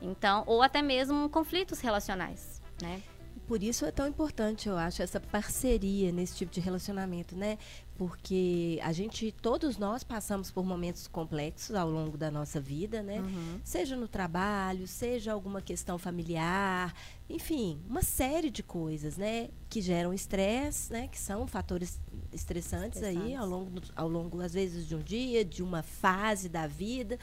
então, ou até mesmo conflitos relacionais, né? Por isso é tão importante, eu acho, essa parceria nesse tipo de relacionamento, né? Porque a gente, todos nós passamos por momentos complexos ao longo da nossa vida, né? Seja no trabalho, seja alguma questão familiar, enfim, uma série de coisas, né? Que geram estresse, né? Que são fatores estressantes, aí Estressantes. ao longo, ao longo, às vezes, de um dia, de uma fase da vida.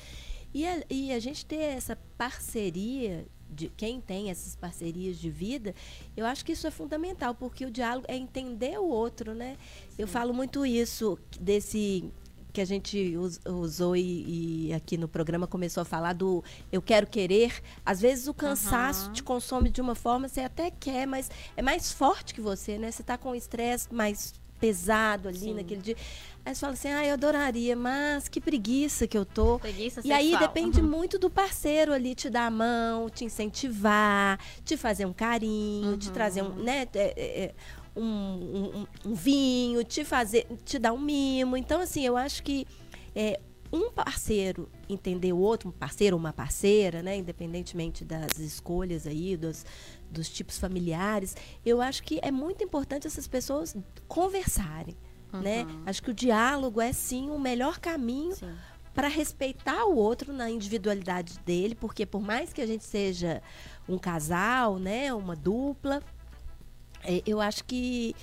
E a, e a gente ter essa parceria, de quem tem essas parcerias de vida, eu acho que isso é fundamental, porque o diálogo é entender o outro, né? Eu falo muito isso, desse que a gente us- usou e, e aqui no programa começou a falar do eu quero querer. Às vezes o cansaço Aham. te consome de uma forma, você até quer, mas é mais forte que você, né? Você está com o estresse mais pesado ali Sim. naquele dia. Aí você fala assim, ah, eu adoraria, mas que preguiça que eu tô. Preguiça E aí sexual. depende Uhum. muito do parceiro ali te dar a mão, te incentivar, te fazer um carinho, te trazer um, né, é, é, é, um, um- um- um vinho, te fazer, te dar um mimo. Então, assim, eu acho que é, um parceiro entender o outro, um parceiro ou uma parceira, né, independentemente das escolhas aí, dos, dos tipos familiares, eu acho que é muito importante essas pessoas conversarem. Né? Acho que o diálogo é sim o melhor caminho para respeitar o outro na individualidade dele, porque por mais que a gente seja um casal, né, uma dupla, é, eu acho que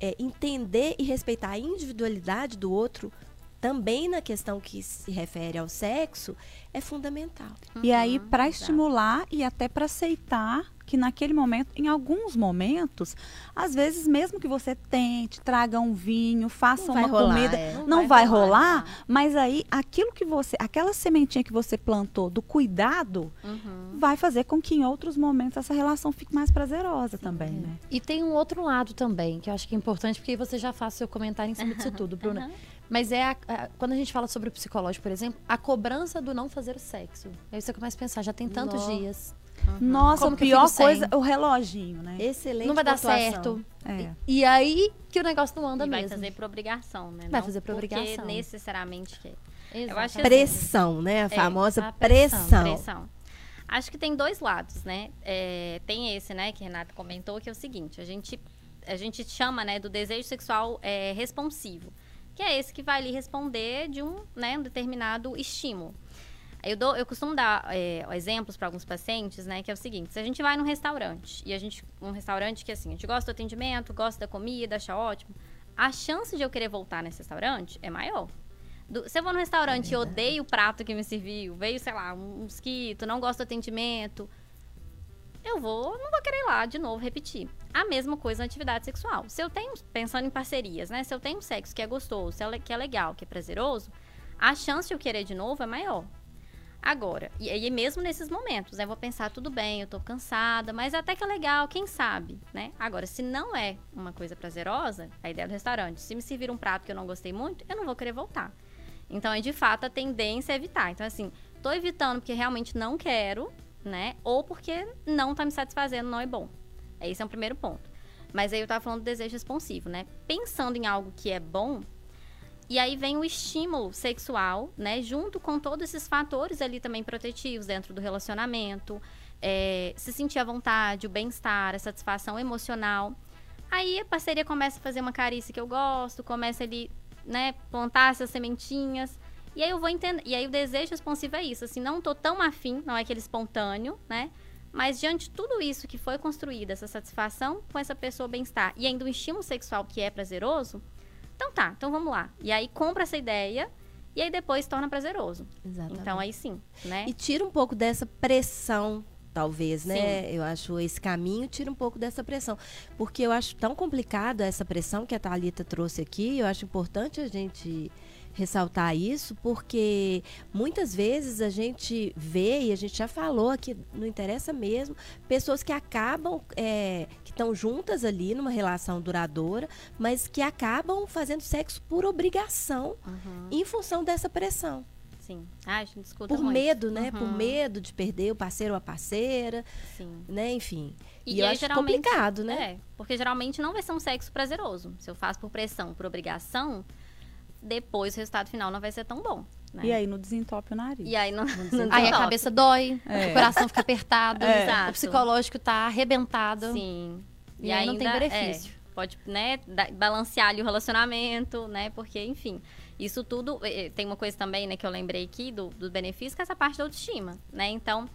é, entender e respeitar a individualidade do outro também na questão que se refere ao sexo é fundamental. E aí, Uhum, para estimular e até para aceitar que naquele momento, em alguns momentos, às vezes, mesmo que você tente, traga um vinho, faça Não uma rolar, comida, é. não, Não vai, vai rolar, rolar, mas aí aquilo que você, aquela sementinha que você plantou do cuidado, Uhum. vai fazer com que em outros momentos essa relação fique mais prazerosa também, né? E tem um outro lado também, que eu acho que é importante, porque aí você já faz seu comentário em cima disso tudo, Bruna. Mas é a- a- quando a gente fala sobre o psicológico, por exemplo, a cobrança do não fazer o sexo. Aí você começa a pensar, já tem tantos dias. Nossa, Como a que pior coisa é o reloginho, né? Excelente não vai dar pontuação. certo. É. E aí que o negócio não anda E vai mesmo. fazer por obrigação, né? Vai Não fazer por porque obrigação. necessariamente quer. Exatamente. Eu acho que Pressão, né? A É, famosa a pressão, pressão. Pressão. Acho que tem dois lados, né? É, tem esse, né, que Renata comentou, que é o seguinte: a gente, a gente chama, né, do desejo sexual é, responsivo, que é esse que vai lhe responder de um, né, um determinado estímulo. Eu, dou, eu costumo dar é, exemplos para alguns pacientes, né, que é o seguinte: se a gente vai num restaurante e a gente, um restaurante que assim, a gente gosta do atendimento, gosta da comida, acha ótimo, a chance de eu querer voltar nesse restaurante é maior. Do- se eu vou num restaurante e odeio o prato que me serviu, veio, sei lá, um mosquito, não gosto do atendimento, eu vou, não vou querer ir lá de novo repetir. A mesma coisa na atividade sexual. Se eu tenho, pensando em parcerias, né? Se eu tenho um sexo que é gostoso, é que é legal, que é prazeroso, a chance de eu querer de novo é maior. Agora, e aí mesmo nesses momentos, né? Eu vou pensar, tudo bem, eu tô cansada, mas até que é legal, quem sabe, né? Agora, se não é uma coisa prazerosa, a ideia do restaurante, se me servir um prato que eu não gostei muito, eu não vou querer voltar. Então, é de fato a tendência é evitar. Então, assim, tô evitando porque realmente não quero, né? Ou porque não tá me satisfazendo, não é bom. Esse é o primeiro ponto. Mas aí eu tava falando do desejo responsivo, né? Pensando em algo que é bom, e aí vem o estímulo sexual, né? Junto com todos esses fatores ali também protetivos dentro do relacionamento. é, se sentir à vontade, o bem-estar, a satisfação emocional. Aí a parceria começa a fazer uma carícia que eu gosto, começa ali, né, plantar essas sementinhas. E aí eu vou entender. E aí o desejo responsivo é isso, assim, não tô tão afim, não é aquele espontâneo, né? Mas diante de tudo isso que foi construído, essa satisfação com essa pessoa bem-estar e ainda um estímulo sexual que é prazeroso, então tá, então vamos lá. E aí compra essa ideia e aí depois torna prazeroso. Exatamente. Então aí sim, né? E tira um pouco dessa pressão, talvez, né? Eu acho esse caminho tira um pouco dessa pressão. Porque eu acho tão complicado essa pressão que a Thalita trouxe aqui. Eu acho importante a gente ressaltar isso, porque muitas vezes a gente vê, e a gente já falou aqui, não interessa mesmo, pessoas que acabam, é, estão juntas ali numa relação duradoura, mas que acabam fazendo sexo por obrigação Uhum, em função dessa pressão. sim. Ah, a gente discuta Por muito. medo, né? Por Uhum, medo de perder o parceiro ou a parceira, Sim. né? Enfim. E, E eu aí, acho geralmente- complicado, né? É, porque geralmente não vai ser um sexo prazeroso. Se eu faço por pressão, por obrigação, depois o resultado final não vai ser tão bom. Né? E aí não desentope o nariz. E aí não, não Aí a cabeça dói, É. o coração fica apertado, É. o psicológico tá arrebentado. Sim. E aí não tem ainda, benefício. é, pode, né, balancear ali o relacionamento, né? Porque, enfim, isso tudo. Tem uma coisa também, né, que eu lembrei aqui do, do benefício, que é essa parte da autoestima, né? Então,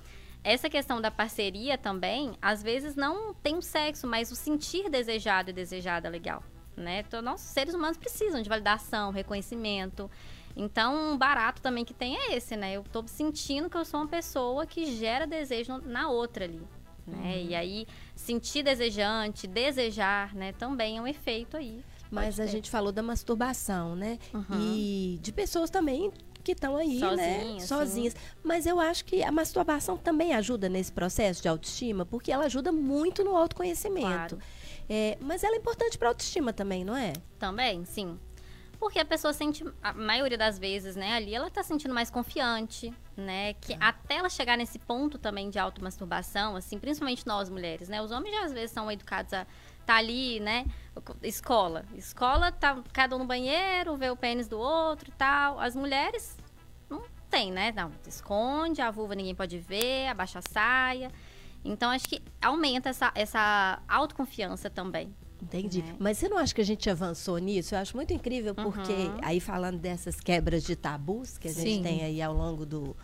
essa questão da parceria também, às vezes não tem o sexo, mas o sentir desejado e desejada é legal, né? Então, nós, seres humanos precisam de validação, reconhecimento. Então, um barato também que tem é esse, né? Eu tô sentindo que eu sou uma pessoa que gera desejo na outra ali, né? E aí, sentir desejante, desejar, né? Também é um efeito aí. Mas a ter. gente falou da masturbação, né? Uhum. E de pessoas também que estão aí, né? Sozinhas, Sozinhas. Mas eu acho que a masturbação também ajuda nesse processo de autoestima, porque ela ajuda muito no autoconhecimento. Claro. É, mas ela é importante para autoestima também, não é? Também, sim. Porque a pessoa sente, a maioria das vezes, né, ali ela tá sentindo mais confiante, né? Que até ela chegar nesse ponto também de automasturbação, assim, principalmente nós mulheres, né? Os homens já às vezes são educados a tá ali, né? Escola. Escola, tá cada um no banheiro, vê o pênis do outro e tal. As mulheres tem, né? Não, esconde, a vulva ninguém pode ver, abaixa a saia. Então, acho que aumenta essa, essa autoconfiança também. Entendi. né? Mas você não acha que a gente avançou nisso? Eu acho muito incrível, porque Uhum. aí falando dessas quebras de tabus que a gente Sim. tem aí ao longo do,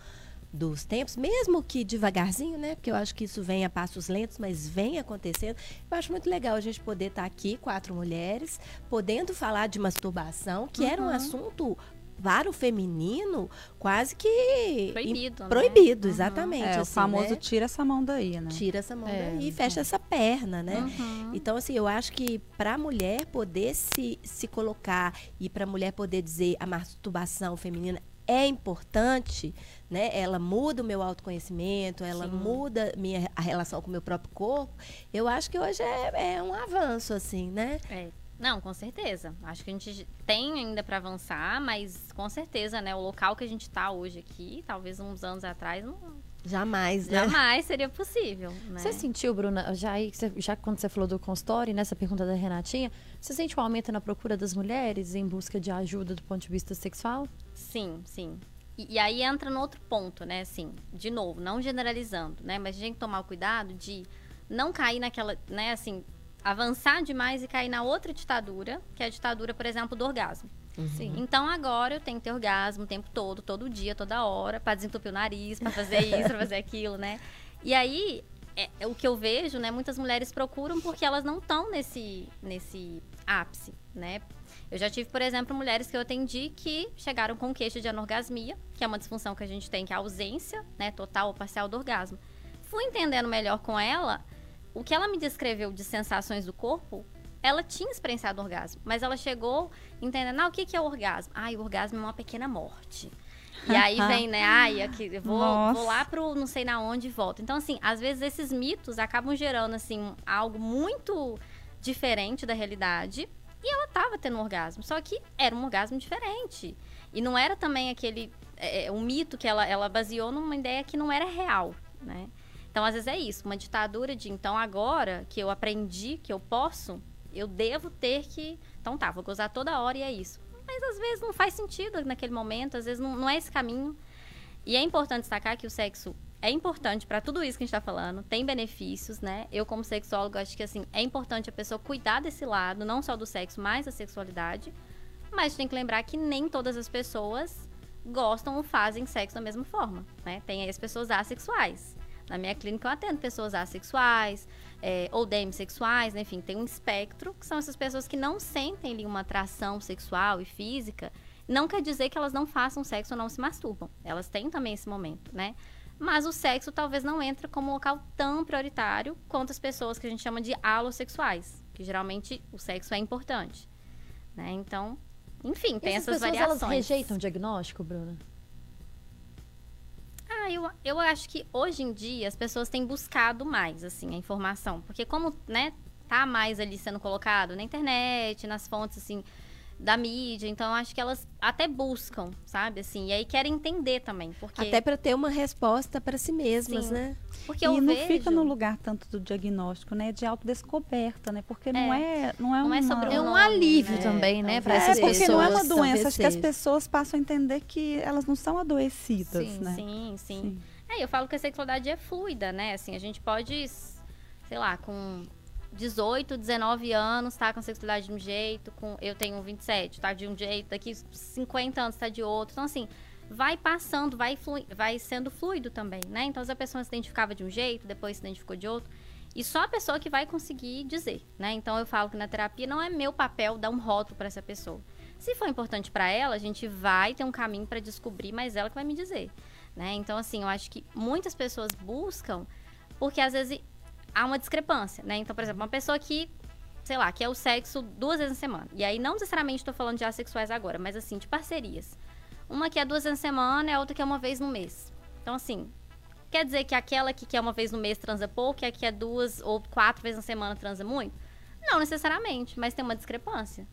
dos tempos, mesmo que devagarzinho, né? Porque eu acho que isso vem a passos lentos, mas vem acontecendo. Eu acho muito legal a gente poder estar aqui, quatro mulheres, podendo falar de masturbação, que era um assunto para o feminino quase que Proibido, né? proibido, Uhum. exatamente. É, o assim, famoso né? tira essa mão daí, né? tira essa mão É, daí e fecha essa perna, né? Uhum. Então, assim, eu acho que para a mulher poder se, se colocar e para a mulher poder dizer a masturbação feminina é importante, né? Ela muda o meu autoconhecimento, ela Sim. muda minha, a relação com o meu próprio corpo. Eu acho que hoje é, é um avanço, assim, né? É. Não, com certeza. Acho que a gente tem ainda para avançar, mas com certeza, né? O local que a gente tá hoje aqui, talvez uns anos atrás, não, Jamais, né? jamais seria possível, né? Você sentiu, Bruna, já, aí, já quando você falou do consultório, nessa pergunta da Renatinha, você sente um aumento na procura das mulheres em busca de ajuda do ponto de vista sexual? Sim, sim. E, e aí entra no outro ponto, né? Assim, de novo, não generalizando, né? Mas a gente tem que tomar o cuidado de não cair naquela, né? Assim, avançar demais e cair na outra ditadura, que é a ditadura, por exemplo, do orgasmo. Sim. Então agora eu tenho que ter orgasmo o tempo todo, todo dia, toda hora, pra desentupir o nariz, pra fazer isso, pra fazer aquilo, né? E aí, é, é o que eu vejo, né? Muitas mulheres procuram porque elas não estão nesse, nesse ápice, né? Eu já tive, por exemplo, mulheres que eu atendi que chegaram com queixa de anorgasmia, que é uma disfunção que a gente tem, que é a ausência, né, total ou parcial do orgasmo. Fui entendendo melhor com ela, o que ela me descreveu de sensações do corpo, ela tinha experienciado orgasmo, mas ela chegou entendendo, ah, o que, que é orgasmo? Ai, o orgasmo é uma pequena morte. E aí vem, né? Ai, aqui, vou, Nossa. vou lá pro não sei na onde e volto. Então, assim, às vezes esses mitos acabam gerando, assim, algo muito diferente da realidade. E ela tava tendo um orgasmo. Só que era um orgasmo diferente. E não era também aquele. É, é, um mito que ela, ela baseou numa ideia que não era real, né? Então, às vezes é isso, uma ditadura de então agora que eu aprendi que eu posso, eu devo ter que. Então tá, vou gozar toda hora e é isso. Mas às vezes não faz sentido naquele momento, às vezes não, não é esse caminho. E é importante destacar que o sexo é importante para tudo isso que a gente está falando, tem benefícios, né? Eu, como sexóloga, acho que assim, é importante a pessoa cuidar desse lado, não só do sexo, mas da sexualidade. Mas tem que lembrar que nem todas as pessoas gostam ou fazem sexo da mesma forma, né? Tem aí as pessoas assexuais. Na minha clínica eu atendo pessoas assexuais, é, ou demissexuais, né? enfim, tem um espectro, que são essas pessoas que não sentem ali uma atração sexual e física. Não quer dizer que elas não façam sexo ou não se masturbam. Elas têm também esse momento, né? Mas o sexo talvez não entre como um local tão prioritário quanto as pessoas que a gente chama de alossexuais, que geralmente o sexo é importante. Né? Então, enfim, tem Essas essas, pessoas, variações. elas rejeitam o diagnóstico, Bruna? Ah, eu, eu acho que hoje em dia as pessoas têm buscado mais, assim, a informação. Porque como, né, tá mais ali sendo colocado na internet, nas fontes, assim, da mídia. Então, acho que elas até buscam, sabe, assim. E aí querem entender também. Porque, Até para ter uma resposta para si mesmas, Sim. né? porque e eu não vejo... fica no lugar tanto do diagnóstico, né? De autodescoberta, né? Porque não é, não é, Não é uma- sobre É um nome, alívio né? também, né, pra Talvez É, essas porque pessoas. não é uma doença. Acho que as pessoas passam a entender que elas não são adoecidas, Sim, né? Sim, sim. É, eu falo que a sexualidade é fluida, né? Assim, a gente pode, sei lá, com 18, 19 anos, tá com sexualidade de um jeito, com eu tenho 27, tá de um jeito, daqui 50 anos tá de outro. Então, assim, vai passando, vai, flui, vai sendo fluido também, né? Então, se a pessoa se identificava de um jeito, depois se identificou de outro. E só a pessoa que vai conseguir dizer, né? Então, eu falo que na terapia não é meu papel dar um rótulo para essa pessoa. Se for importante para ela, a gente vai ter um caminho para descobrir, mas ela que vai me dizer. Né? Então, assim, eu acho que muitas pessoas buscam porque às vezes há uma discrepância, né? Então, por exemplo, uma pessoa que, sei lá, quer o sexo duas vezes na semana. E aí, não necessariamente estou falando de assexuais agora, mas assim, de parcerias. Uma que é duas vezes na semana e a outra que é uma vez no mês. Então, assim, quer dizer que aquela que quer uma vez no mês transa pouco e a que é duas ou quatro vezes na semana transa muito? Não necessariamente, mas tem uma discrepância.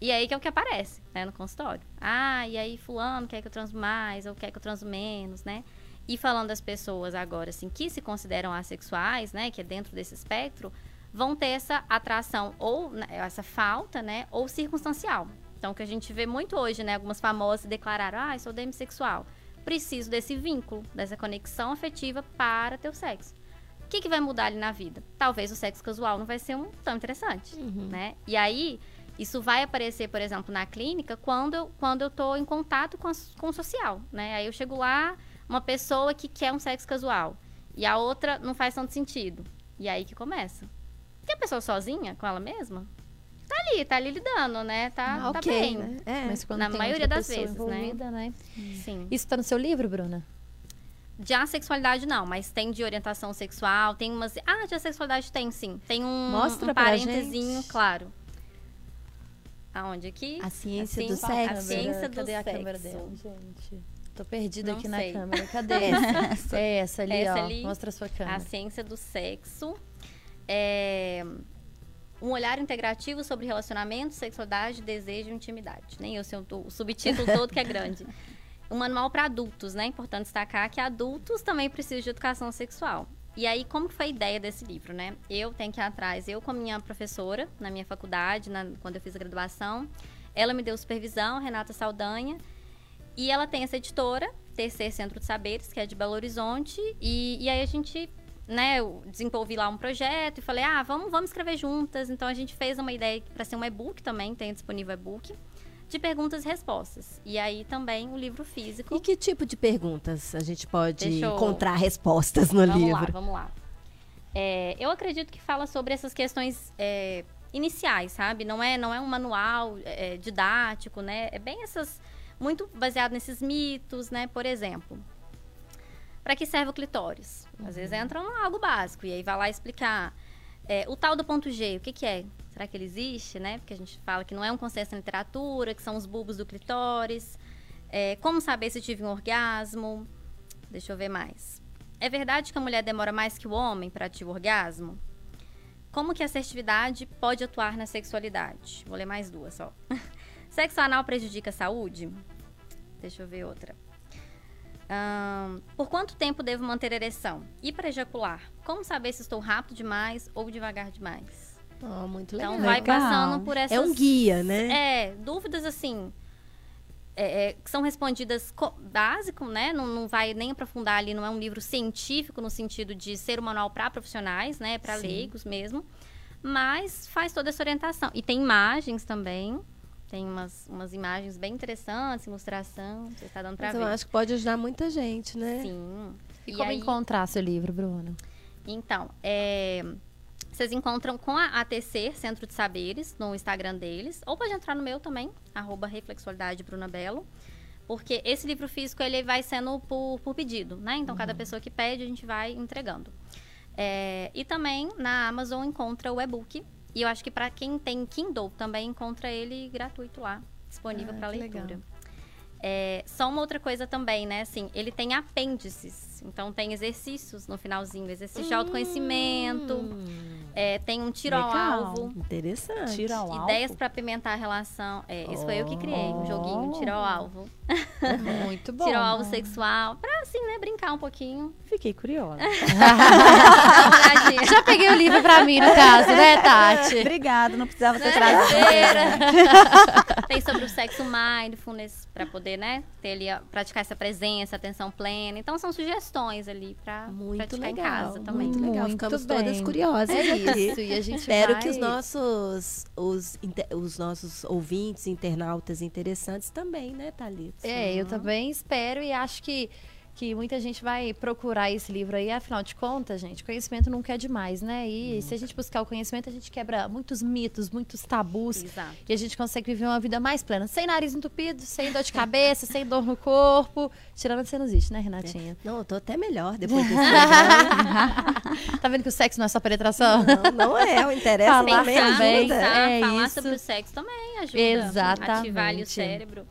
E aí que é o que aparece, né, no consultório. Ah, e aí fulano quer que eu transo mais ou quer que eu transo menos, né? E falando das pessoas agora, assim, que se consideram assexuais, né, que é dentro desse espectro, vão ter essa atração ou né, essa falta, né, ou circunstancial. Então, o que a gente vê muito hoje, né, algumas famosas declararam, ah, eu sou demissexual. preciso desse vínculo, dessa conexão afetiva para ter o sexo. O que, que vai mudar ali na vida? Talvez o sexo casual não vai ser um tão interessante, né? E aí, isso vai aparecer, por exemplo, na clínica quando eu, quando eu tô em contato com, as- com o social, né? Aí eu chego lá, uma pessoa que quer um sexo casual e a outra não faz tanto sentido. E aí que começa. Porque a pessoa sozinha, com ela mesma, tá ali, tá ali lidando, né? Tá, Ah, tá ok, bem. né? É. Mas quando Na tem maioria outra das vezes, né? né? Sim. Isso tá no seu livro, Bruna? De assexualidade não, mas tem de orientação sexual, tem umas. Ah, de assexualidade tem sim. Tem um, Mostra um parentezinho, gente. claro. Aonde aqui? A ciência Assim, do a sexo. ciência do Cadê a sexo. câmera dela, gente? Tô perdida Não aqui sei. na câmera. Cadê? essa? É essa ali, Essa ó. ali. Mostra a sua câmera. A ciência do sexo. É um olhar integrativo sobre relacionamento, sexualidade, desejo e intimidade. Nem eu sei o subtítulo todo que é grande. Um manual para adultos, né? Importante destacar que adultos também precisam de educação sexual. E aí, como foi a ideia desse livro, né? Eu tenho que ir atrás, eu com a minha professora, na minha faculdade, na- quando eu fiz a graduação, ela me deu supervisão, Renata Saldanha, e ela tem essa editora, TC Centro de Saberes, que é de Belo Horizonte. E, e aí a gente, né, eu desenvolvi lá um projeto e falei, ah, vamos, vamos escrever juntas. Então a gente fez uma ideia para ser um e-book também, tem disponível e-book, de perguntas e respostas. E aí também o livro físico. E que tipo de perguntas a gente pode eu- encontrar respostas no vamos livro? lá, vamos lá. É, eu acredito que fala sobre essas questões é, iniciais, sabe? Não é, não é um manual é, didático, né? É bem essas. Muito baseado nesses mitos, né? Por exemplo. Para que serve o clitóris? Às vezes entra em algo básico e aí vai lá explicar. É, o tal do ponto G, o que, que é? Será que ele existe, né? Porque a gente fala que não é um consenso na literatura, que são os bulbos do clitóris. É, como saber se tive um orgasmo? Deixa eu ver mais. É verdade que a mulher demora mais que o homem para atingir o orgasmo? Como que a assertividade pode atuar na sexualidade? Vou ler mais duas só. Sexo anal prejudica a saúde? Deixa eu ver outra. Ahn, por quanto tempo devo manter ereção? E para ejacular? Como saber se estou rápido demais ou devagar demais? Oh, muito legal. Então vai Legal. passando por essas É um guia, né? é, dúvidas assim. é, é, que são respondidas co- básico, né? Não, não vai nem aprofundar ali, não é um livro científico no sentido de ser um manual para profissionais, né? Para leigos mesmo. Mas faz toda essa orientação. E tem imagens também. Tem umas, umas imagens bem interessantes, ilustração. Você está dando para ver. eu acho que pode ajudar muita gente, né? Sim. E, como encontrar seu livro, Bruno? Então, é, vocês encontram com a ATC, Centro de Saberes, no Instagram deles. Ou pode entrar no meu também, arroba Reflexualidade Bruna Belo. Porque esse livro físico, ele vai sendo por, por pedido, né? Então, cada pessoa que pede, a gente vai entregando. É, e também, na Amazon, encontra o e-book. E eu acho que para quem tem Kindle, também encontra ele gratuito lá, disponível Ah, para leitura. É, só uma outra coisa também, né? Assim, ele tem apêndices. Então, tem exercícios no finalzinho. Exercício de autoconhecimento. é, tem um tiro ao Legal. alvo. Interessante. Tira ao Ideias para apimentar a relação. É, isso foi eu que criei, um joguinho, tiro ao alvo. Muito bom. Tiro ao alvo sexual. Pra, assim, né, brincar um pouquinho. Fiquei curiosa. Já peguei o livro pra mim, no caso, né, Tati? Obrigada, não precisava ter trazido. Tem sobre o sexo mindfulness para poder, né, ter ali, a- praticar essa presença, atenção plena. Então são sugestões ali para Muito praticar legal. em casa também. Muito legal. Muito Ficamos bem. todas curiosas. É isso, e a gente Espero vai... que os nossos, os, os nossos ouvintes, internautas interessantes também, né, Thalita? É, eu também espero e acho que, que muita gente vai procurar esse livro aí. Afinal de contas, gente, conhecimento nunca é demais, né? E se a gente buscar o conhecimento, a gente quebra muitos mitos, muitos tabus. Exato. E a gente consegue viver uma vida mais plena. Sem nariz entupido, sem dor de cabeça, sem dor no corpo. Tirando a sinusite, né, Renatinha? Não, eu tô até melhor depois desse. Tá vendo que o sexo não é só penetração? não, não é, o interesse Falar também Pensar, também. ajuda. pensar, É falar isso. sobre o sexo também ajuda. Exatamente. Ativar ali o cérebro.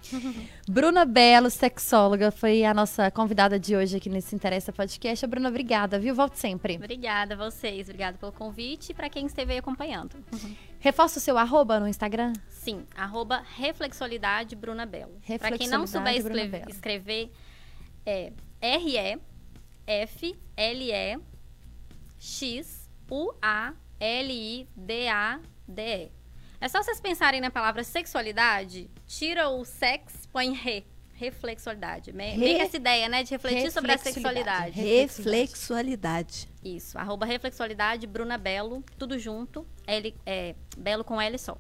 Bruna Belo, sexóloga, foi a nossa convidada de hoje aqui nesse Interessa Podcast. Bruna, obrigada, viu? Volte sempre. Obrigada a vocês, obrigada pelo convite e para quem esteve aí acompanhando. Reforça o seu arroba no Instagram. Sim, arroba Reflexualidade Bruna Belo. Para quem não souber escrever, escrever é R-E-F-L-E-X-U-A-L-I-D-A-D-E. É só vocês pensarem na palavra sexualidade, tira o sex, põe re. Reflexualidade. Me- Re- Meio que essa ideia, né? De refletir sobre a sexualidade. Reflexualidade. Isso. Arroba reflexualidade, Bruna Belo, tudo junto. L, é, Belo com L só.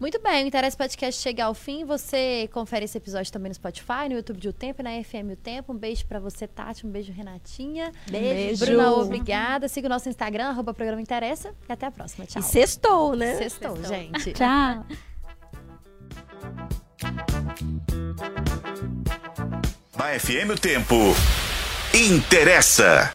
Muito bem, o Interesse Podcast chega ao fim. Você confere esse episódio também no Spotify, no YouTube de O Tempo e na FM O Tempo. Um beijo pra você, Tati. Um beijo, Renatinha. Beijo. Bruna, obrigada. Siga o nosso Instagram, arroba programa Interessa. E até a próxima. Tchau. E sextou, né? Sextou, Sextou. gente. Tchau. Na FM o tempo interessa.